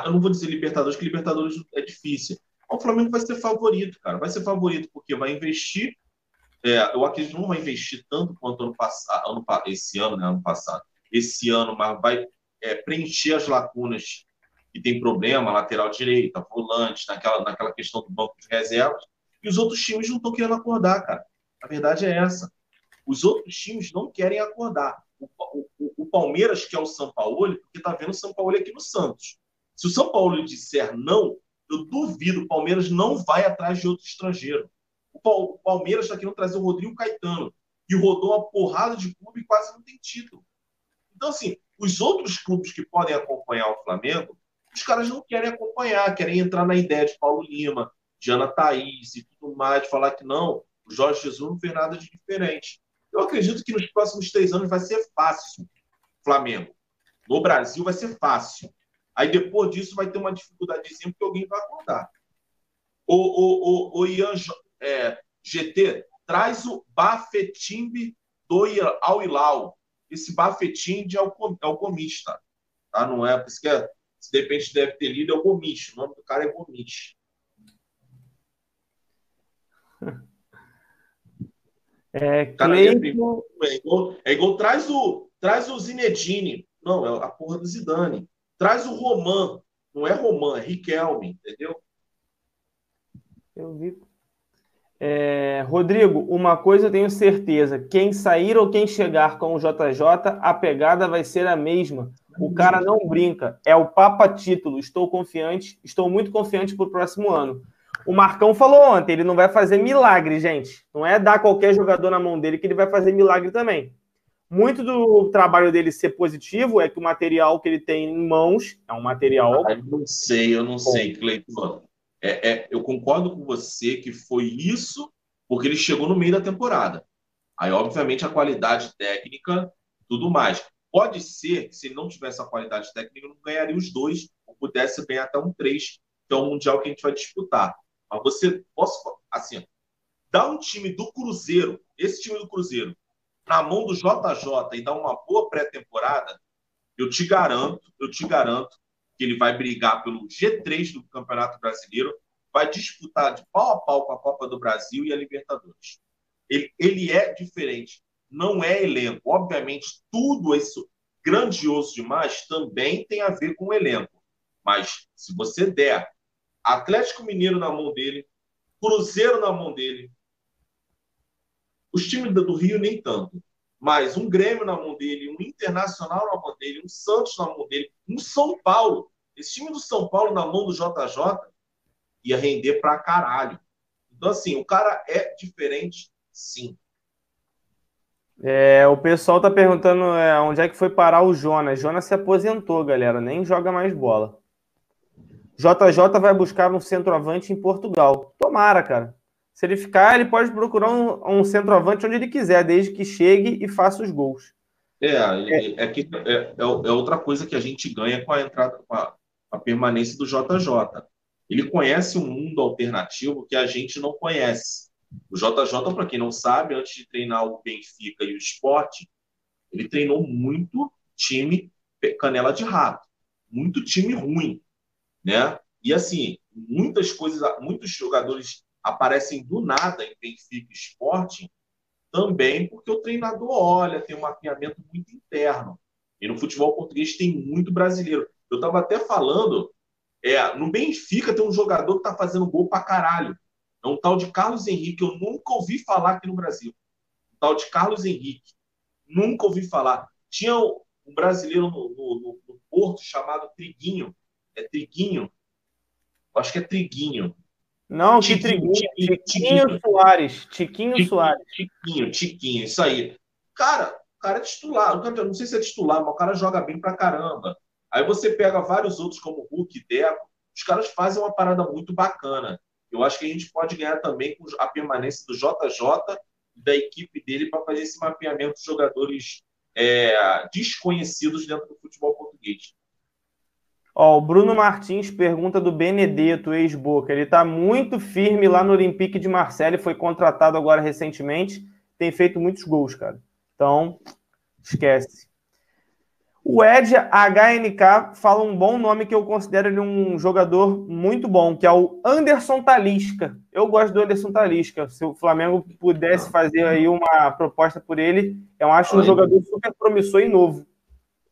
Eu não vou dizer Libertadores, que Libertadores é difícil. O Flamengo vai ser favorito, cara. Vai ser favorito porque vai investir é, eu acredito que não vai investir tanto quanto ano passado, ano, esse ano, né, ano passado, esse ano, mas vai é, preencher as lacunas que tem problema, lateral direita, volante, naquela, naquela questão do banco de reservas, e os outros times não estão querendo acordar, cara. A verdade é essa. Os outros times não querem acordar. O, o, o Palmeiras, que é o São Paulo, porque está vendo o São Paulo aqui no Santos. Se o São Paulo disser não, eu duvido, o Palmeiras não vai atrás de outro estrangeiro. O Palmeiras está querendo trazer o Rodrigo Caetano, que rodou uma porrada de clube e quase não tem título. Então, assim, os outros clubes que podem acompanhar o Flamengo, os caras não querem acompanhar, querem entrar na ideia de Paulo Lima, de Ana Thaís e tudo mais, falar que não, o Jorge Jesus não fez nada de diferente. Eu acredito que nos próximos três anos vai ser fácil, Flamengo. No Brasil vai ser fácil. Aí depois disso vai ter uma dificuldadezinha porque alguém vai acordar. O, o, o, o Ian é, GT, traz o Bafetimbe do Al Hilal. Esse Bafetimbe é o, é comista, tá? Não é, porque é, se de repente deve ter lido, é o Gomish. O nome do cara é Gomish. <laughs> É, Cleiton... é, igual, é igual, traz o, traz o Zinedine. Não, é a porra do Zidane. Traz o Roman. Não é Roman, é Riquelme, entendeu? Eu vi. É, Rodrigo, uma coisa eu tenho certeza: quem sair ou quem chegar com o JJ, a pegada vai ser a mesma. O cara não brinca, é o Papa Título. Estou confiante, estou muito confiante para o próximo ano. O Marcão falou ontem: ele não vai fazer milagre, gente. Não é dar qualquer jogador na mão dele que ele vai fazer milagre também. Muito do trabalho dele ser positivo é que o material que ele tem em mãos é um material. Eu não sei, eu não bom. sei, Cleiton é, é, eu concordo com você que foi isso porque ele chegou no meio da temporada. Aí, obviamente, a qualidade técnica, tudo mais. Pode ser que se ele não tivesse a qualidade técnica, não ganharia os dois, ou pudesse ganhar até um três, que é o Mundial que a gente vai disputar. Mas você, posso, assim, dar um time do Cruzeiro, esse time do Cruzeiro, na mão do JJ e dar uma boa pré-temporada, eu te garanto, eu te garanto que ele vai brigar pelo G3 do Campeonato Brasileiro, vai disputar de pau a pau com a Copa do Brasil e a Libertadores. Ele, ele é diferente, não é elenco. Obviamente, tudo isso grandioso demais também tem a ver com o elenco. Mas se você der Atlético Mineiro na mão dele, Cruzeiro na mão dele, os times do Rio nem tanto mas um Grêmio na mão dele, um Internacional na mão dele, um Santos na mão dele, um São Paulo. Esse time do São Paulo na mão do JJ ia render pra caralho. Então, assim, o cara é diferente, sim. É, o pessoal tá perguntando é, onde é que foi parar o Jonas. Jonas se aposentou, galera, nem joga mais bola. JJ vai buscar um centroavante em Portugal. Tomara, cara. Se ele ficar, ele pode procurar um, um centroavante onde ele quiser, desde que chegue e faça os gols. É, é, é que é, é, outra coisa que a gente ganha com a entrada, com a, a permanência do JJ. Ele conhece um mundo alternativo que a gente não conhece. O JJ, para quem não sabe, antes de treinar o Benfica e o Sport, ele treinou muito time canela de rato, muito time ruim, né? E assim, muitas coisas, muitos jogadores aparecem do nada em Benfica Esporte, também porque o treinador olha, tem um mapeamento muito interno. E no futebol português tem muito brasileiro. Eu estava até falando É, no Benfica tem um jogador que tá fazendo gol pra caralho. É um tal de Carlos Henrique. Eu nunca ouvi falar aqui no Brasil. Um tal de Carlos Henrique. Nunca ouvi falar. Tinha um brasileiro no, no, no Porto chamado Triguinho. É Triguinho? Acho que é Triguinho. Não, que Triguinho. Tiquinho, Tiquinho Soares. Tiquinho, Tiquinho Soares. Tiquinho, Tiquinho, isso aí. Cara, o cara é titular. Não sei se é titular, mas o cara joga bem pra caramba. Aí você pega vários outros, como Hulk e Deco. Os caras fazem uma parada muito bacana. Eu acho que a gente pode ganhar também com a permanência do JJ e da equipe dele para fazer esse mapeamento de jogadores é, desconhecidos dentro do futebol português. Ó, o Bruno Martins pergunta do Benedetto, ex-Boca. Ele está muito firme lá no Olympique de Marseille, foi contratado agora recentemente, tem feito muitos gols, cara. Então, esquece. O Ed HNK fala um bom nome que eu considero ele um jogador muito bom, que é o Anderson Talisca. Eu gosto do Anderson Talisca. Se o Flamengo pudesse fazer aí uma proposta por ele, eu acho um jogador super promissor e novo.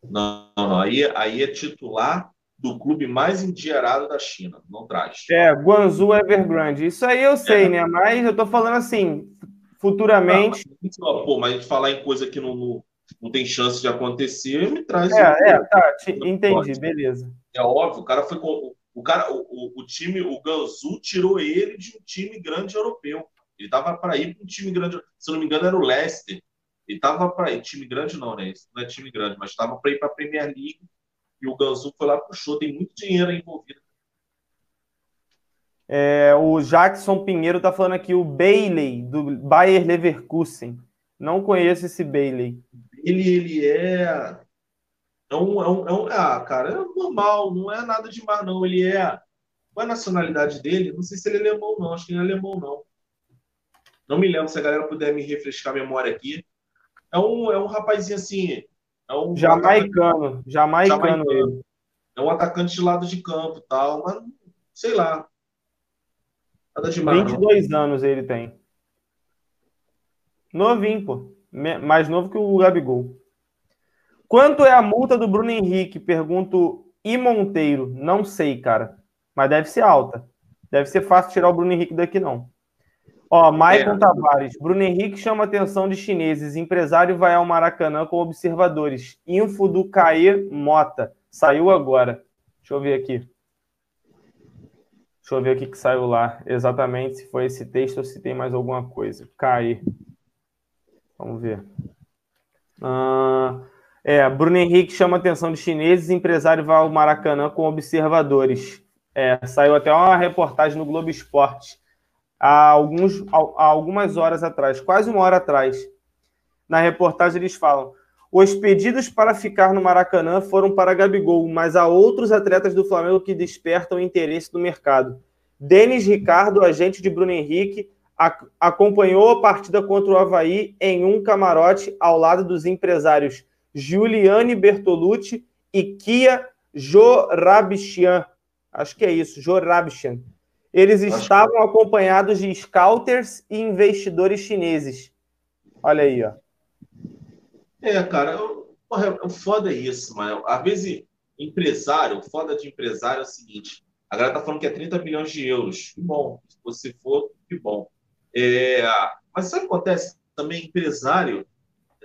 Não, não, aí, aí é titular do clube mais endinheirado da China, não traz. É, Guangzhou Evergrande. Isso aí eu sei, é. né? Mas eu tô falando assim, futuramente. Não, pô, mas falar em coisa que não, não, não tem chance de acontecer, me traz. É, um... é, tá, te, entendi, beleza. É óbvio, o cara foi com. O, cara, o, o time, o Gansu tirou ele de um time grande europeu. Ele tava para ir para um time grande, se eu não me engano, era o Leicester. Ele tava para ir, time grande não, né? Isso não é time grande, mas estava para ir para a Premier League e o Gansu foi lá puxou, tem muito dinheiro envolvido. É, o Jackson Pinheiro está falando aqui o Bailey, do Bayer Leverkusen. Não conheço esse Bailey. Ele, ele é. É um, é, um, é um. Ah, cara, é normal, não é nada demais, não. Ele é. Qual é a nacionalidade dele? Não sei se ele é alemão, não. Acho que não é alemão, não. Não me lembro se a galera puder me refrescar a memória aqui. É um, é um rapazinho assim. É um jamaicano, jamaicano, jamaicano. É um atacante de lado de campo e tal, mas sei lá. Nada demais. 22 não. anos ele tem. Novinho, pô. Mais novo que o Gabigol. Quanto é a multa do Bruno Henrique? Pergunto e Monteiro. Não sei, cara. Mas deve ser alta. Deve ser fácil tirar o Bruno Henrique daqui, não. Ó, Maicon é. Tavares. Bruno Henrique chama atenção de chineses. Empresário vai ao Maracanã com observadores. Info do Caê Mota. Saiu agora. Deixa eu ver aqui. Deixa eu ver o que, saiu lá. Exatamente se foi esse texto ou se tem mais alguma coisa. Caê. Vamos ver. Ah, é, Bruno Henrique chama atenção de chineses. Empresário vai ao Maracanã com observadores. É, saiu até uma reportagem no Globo Esporte há, alguns, há algumas horas atrás, quase uma hora atrás. Na reportagem eles falam: os pedidos para ficar no Maracanã foram para Gabigol, mas há outros atletas do Flamengo que despertam interesse no mercado. Denis Ricardo, agente de Bruno Henrique, acompanhou a partida contra o Havaí em um camarote ao lado dos empresários Giuliane Bertolucci e Kia Jorabichian. Acho que é isso, Jorabichian. Eles estavam que... acompanhados de scouters e investidores chineses. Olha aí, ó. É, cara, o foda é isso, mas às vezes empresário, o foda de empresário é o seguinte: a galera tá falando que é 30 milhões de euros. Que bom, se você for, que bom. É, mas sabe o que acontece? Também empresário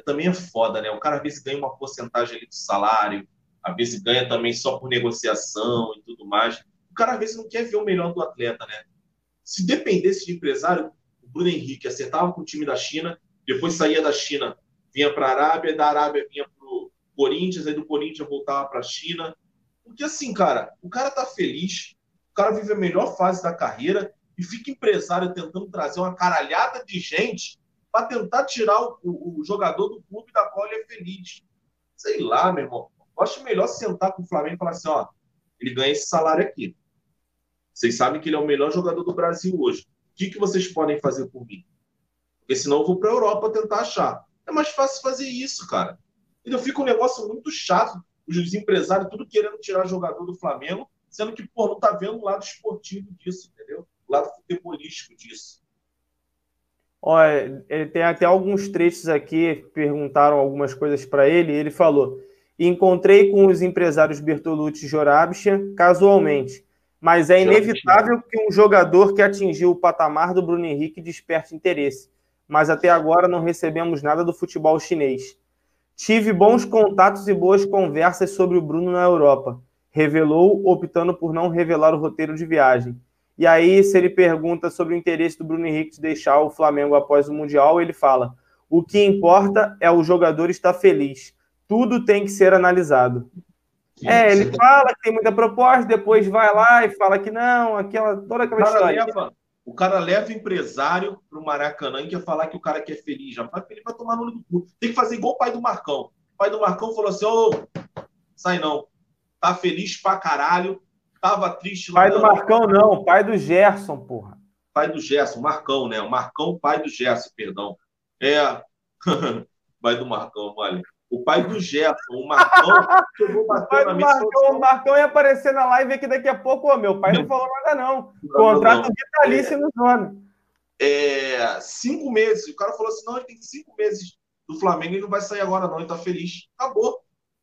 também é foda, né? O cara às vezes ganha uma porcentagem ali do salário, às vezes ganha também só por negociação e tudo mais cara às vezes não quer ver o melhor do atleta, né? Se dependesse de empresário, o Bruno Henrique acertava com o time da China, depois saía da China, vinha para a Arábia, da Arábia vinha para o Corinthians, aí do Corinthians voltava para a China. Porque assim, cara, o cara tá feliz, o cara vive a melhor fase da carreira e fica empresário tentando trazer uma caralhada de gente para tentar tirar o, o, o, jogador do clube da qual ele é feliz. Sei lá, meu irmão. Eu acho melhor sentar com o Flamengo e falar assim, ó, ele ganha esse salário aqui. Vocês sabem que ele é o melhor jogador do Brasil hoje. O que, que vocês podem fazer por mim? Porque senão eu vou para a Europa tentar achar. É mais fácil fazer isso, cara. Então fica um negócio muito chato. Os empresários tudo querendo tirar jogador do Flamengo, sendo que, pô, não tá vendo o lado esportivo disso, entendeu? O lado futebolístico disso. Olha, ele tem até alguns trechos aqui, perguntaram algumas coisas para ele, ele falou: Encontrei com os empresários Bertolucci e Jorabcha casualmente Mas é inevitável que um jogador que atingiu o patamar do Bruno Henrique desperte interesse. Mas até agora não recebemos nada do futebol chinês. Tive bons contatos e boas conversas sobre o Bruno na Europa. Revelou, optando por não revelar o roteiro de viagem. E aí, se ele pergunta sobre o interesse do Bruno Henrique de deixar o Flamengo após o Mundial, ele fala: o que importa é o jogador estar feliz. Tudo tem que ser analisado. Sim, é, ele fala que tem muita proposta, depois vai lá e fala que não, aquela, toda aquela o história. Leva, o cara leva empresário para o Maracanã e quer falar que o cara quer feliz. Já ele vai tomar no olho do cu. Tem que fazer igual o pai do Marcão. O pai do Marcão falou assim: ô, sai não. Tá feliz pra caralho. Tava triste lá. Pai do Marcão, não, pai do Gerson, porra. Pai do Gerson, Marcão, né? O Marcão, pai do Gerson, perdão. É. <laughs> pai do Marcão, olha. O pai do Gerson, o Marcão, chegou <laughs> batendo na Marcão, O Marcão ia aparecer na live aqui daqui a pouco. Ô, meu pai não <laughs> falou nada, não. Contrato vitalício é, no nome. É, cinco meses. O cara falou assim: não, ele tem cinco meses do Flamengo e não vai sair agora, não. Ele tá feliz. Acabou.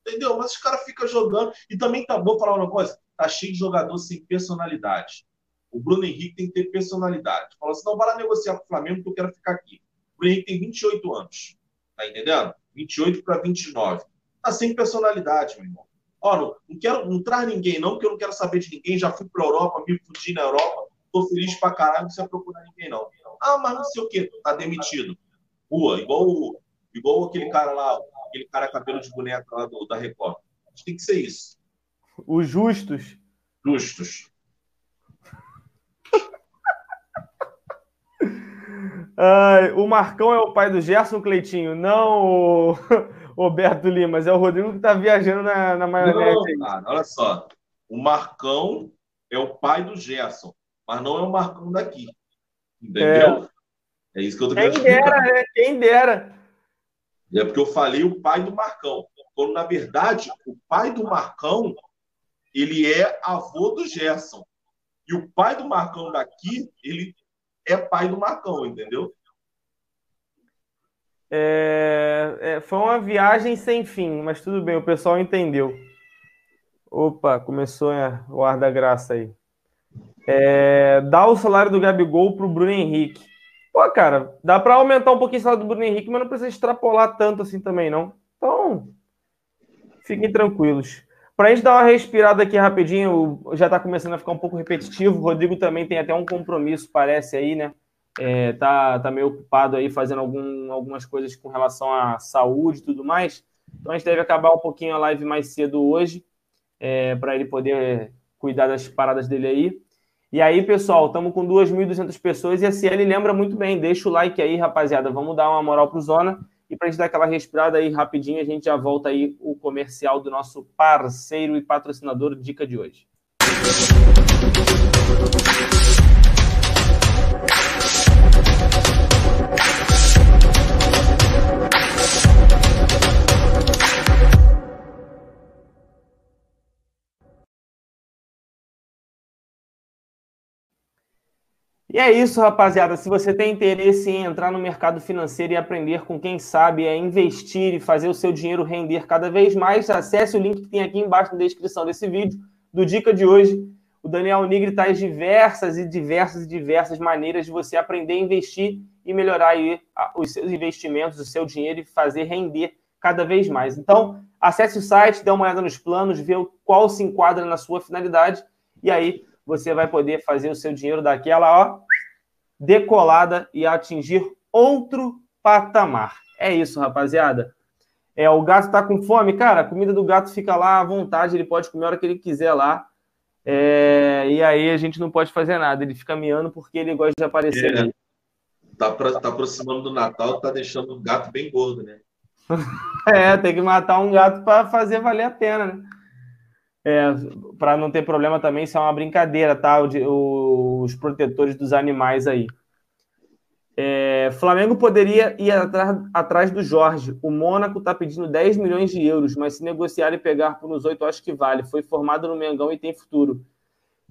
Entendeu? Mas os caras ficam jogando. E também tá bom falar uma coisa: tá cheio de jogador sem personalidade. O Bruno Henrique tem que ter personalidade. Falou assim: não, vai lá negociar com o Flamengo que eu quero ficar aqui. O Bruno Henrique tem 28 anos. Tá entendendo? 28 para 29. Tá sem personalidade, meu irmão. Ó, não, não, quero, não traz ninguém, não, porque eu não quero saber de ninguém. Já fui para Europa, me fudi na Europa. Tô feliz pra caralho, não precisa procurar ninguém, não. Ah, mas não sei o quê, tá demitido. Rua, igual, igual aquele cara lá, aquele cara cabelo de boneca lá do, da Record. Tem que ser isso. Os justos. Justos. Ai, o Marcão é o pai do Gerson Cleitinho, não o <laughs> Roberto Lima, mas é o Rodrigo que está viajando na, na maionese. Não, cara, olha só. O Marcão é o pai do Gerson, mas não é o Marcão daqui. Entendeu? É, é isso que eu tô querendo Quem dera, né? Quem dera. É porque eu falei o pai do Marcão. Quando, na verdade, o pai do Marcão, ele é avô do Gerson. E o pai do Marcão daqui, ele é pai do Marcão, entendeu? É, é, foi uma viagem sem fim, mas tudo bem, o pessoal entendeu. Opa, começou é, o ar da graça aí. É, dá o salário do Gabigol pro Bruno Henrique. Pô, cara, dá para aumentar um pouquinho o salário do Bruno Henrique, mas não precisa extrapolar tanto assim também, não. Então, fiquem tranquilos. Para a gente dar uma respirada aqui rapidinho, já está começando a ficar um pouco repetitivo. O Rodrigo também tem até um compromisso, parece aí, né? É, tá, tá meio ocupado aí fazendo algum, algumas coisas com relação à saúde e tudo mais. Então a gente deve acabar um pouquinho a live mais cedo hoje, é, para ele poder cuidar das paradas dele aí. E aí, pessoal, estamos com 2.200 pessoas e a CL lembra muito bem. Deixa o like aí, rapaziada. Vamos dar uma moral pro Zona. E para a gente dar aquela respirada aí rapidinho, a gente já volta aí o comercial do nosso parceiro e patrocinador Dica de hoje. E é isso, rapaziada. Se você tem interesse em entrar no mercado financeiro e aprender com quem sabe é investir e fazer o seu dinheiro render cada vez mais, acesse o link que tem aqui embaixo na descrição desse vídeo, do Dica de hoje. O Daniel Nigri traz diversas e diversas e diversas maneiras de você aprender a investir e melhorar aí os seus investimentos, o seu dinheiro e fazer render cada vez mais. Então, acesse o site, dê uma olhada nos planos, vê qual se enquadra na sua finalidade e aí você vai poder fazer o seu dinheiro daquela, ó, decolada e atingir outro patamar. É isso, rapaziada. É, o gato tá com fome, cara, a comida do gato fica lá à vontade, ele pode comer a hora que ele quiser lá. É, e aí a gente não pode fazer nada, ele fica miando porque ele gosta de aparecer. É, tá, pra, tá aproximando do Natal, tá deixando o gato bem gordo, né? <laughs> é, tem que matar um gato para fazer valer a pena, né? É, para não ter problema também, isso é uma brincadeira, tá? O, os protetores dos animais aí. É, Flamengo poderia ir atrás, atrás do Jorge. O Mônaco está pedindo 10 milhões de euros, mas se negociar e pegar por uns 8, acho que vale. Foi formado no Mengão e tem futuro.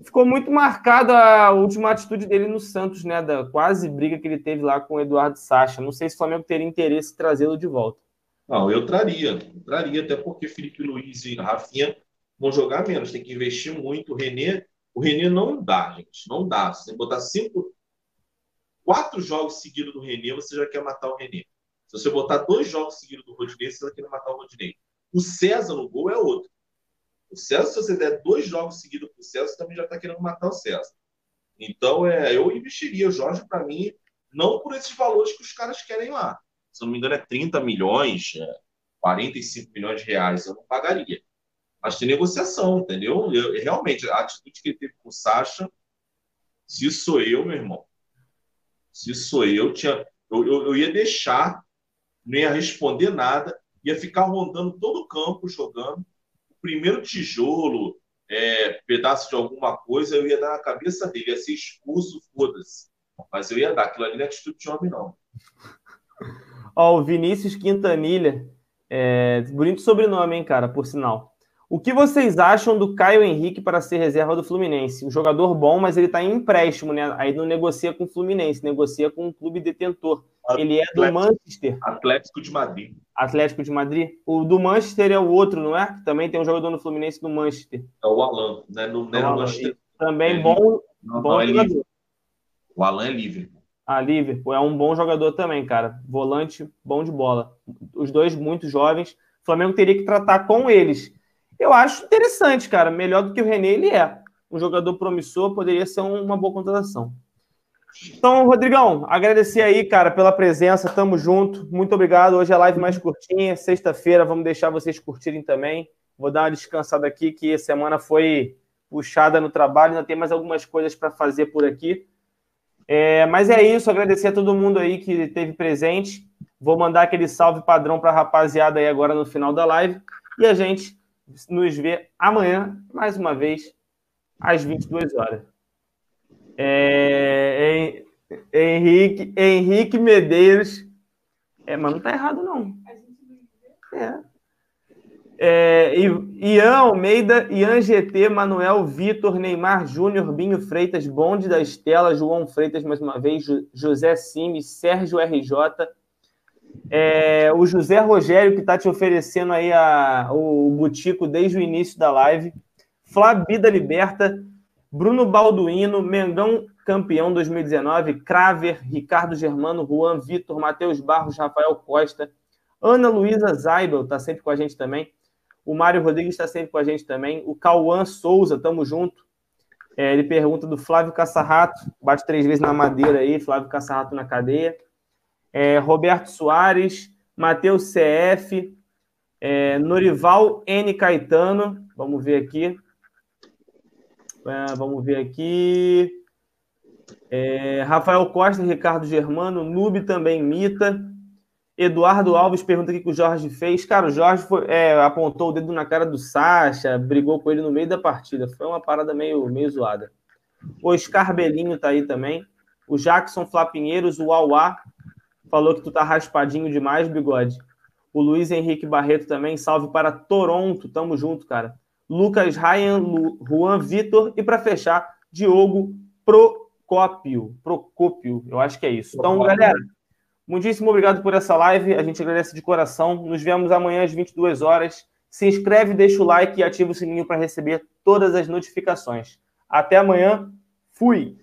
Ficou muito marcada a última atitude dele no Santos, né? Da quase briga que ele teve lá com o Eduardo Sacha. Não sei se o Flamengo teria interesse em trazê-lo de volta. Não, eu traria. Eu traria, até porque Felipe Luiz e Rafinha vão jogar menos, tem que investir muito. O René O Renê não dá, gente. Não dá. Se você botar cinco, quatro jogos seguidos do Renê, você já quer matar o Renê. Se você botar dois jogos seguidos do Rodinei, você vai querer matar o Rodinei. O César no gol é outro. O César, se você der dois jogos seguidos para o César, também já está querendo matar o César. Então, é, eu investiria o Jorge, para mim, não por esses valores que os caras querem lá. Se não me engano, é 30 milhões, é 45 milhões de reais. Eu não pagaria. Mas tem negociação, entendeu? Eu, realmente, a atitude que ele teve com o Sacha, se sou eu, meu irmão, se sou eu, tinha, eu, eu, eu ia deixar, não ia responder nada, ia ficar rondando todo o campo jogando. O primeiro tijolo, é, pedaço de alguma coisa, eu ia dar na cabeça dele, ia ser expulso, foda-se. Mas eu ia dar, aquilo ali não é atitude de homem, não. Ó, o Vinícius Quintanilha, é, bonito sobrenome, hein, cara, por sinal. O que vocês acham do Caio Henrique para ser reserva do Fluminense? Um jogador bom, mas ele está em empréstimo, né? Aí não negocia com o Fluminense, negocia com o clube detentor. Ele é do Manchester. Atlético de Madrid. Atlético de Madrid. O do Manchester é o outro, não é? Também tem um jogador no Fluminense do Manchester. É o Alan, né? No, né, no Manchester. Também é bom, não, bom não, é jogador. Livre. O Alan é livre. Ah, Liverpool é um bom jogador também, cara. Volante, bom de bola. Os dois muito jovens. O Flamengo teria que tratar com eles eu acho interessante, cara. Melhor do que o René, ele é. Um jogador promissor, poderia ser uma boa contratação. Então, Rodrigão, agradecer aí, cara, pela presença. Tamo junto. Muito obrigado. Hoje é a live mais curtinha. Sexta-feira, vamos deixar vocês curtirem também. Vou dar uma descansada aqui, que a semana foi puxada no trabalho. Ainda tem mais algumas coisas para fazer por aqui. É, mas é isso. Agradecer a todo mundo aí que esteve presente. Vou mandar aquele salve padrão para a rapaziada aí agora no final da live. E a gente nos vê amanhã, mais uma vez, às 22 horas. É, Henrique, Henrique Medeiros. É, mas não tá errado, não. É. É, Ian Almeida, Ian GT, Manuel Vitor, Neymar Júnior, Binho Freitas, Bonde da Estela, João Freitas, mais uma vez, José Simes, Sérgio RJ, é, o José Rogério, que está te oferecendo aí a, o, o Butico desde o início da live. Flabida Liberta, Bruno Balduino, Mengão campeão 2019, Craver, Ricardo Germano, Juan Vitor, Matheus Barros, Rafael Costa, Ana Luísa Zaibel está sempre com a gente também. O Mário Rodrigues está sempre com a gente também. O Cauã Souza, tamo junto. É, ele pergunta do Flávio Caçarrato, bate três vezes na madeira aí, Flávio Caçarrato na cadeia é, Roberto Soares, Matheus CF, é, Norival N. Caetano, vamos ver aqui. É, vamos ver aqui. É, Rafael Costa, Ricardo Germano, Nube também Mita. Eduardo Alves pergunta o que o Jorge fez. Cara, o Jorge foi, é, apontou o dedo na cara do Sacha, brigou com ele no meio da partida. Foi uma parada meio, meio zoada. O Oscar Belinho tá aí também. O Jackson Flapinheiros, o Auá, falou que tu tá raspadinho demais, bigode. O Luiz Henrique Barreto também, salve para Toronto, tamo junto, cara. Lucas Ryan, Lu, Juan Vitor e para fechar, Diogo Procópio. Procópio, eu acho que é isso. Então, galera, muitíssimo obrigado por essa live. A gente agradece de coração. Nos vemos amanhã às 22 horas. Se inscreve, deixa o like e ativa o sininho para receber todas as notificações. Até amanhã. Fui!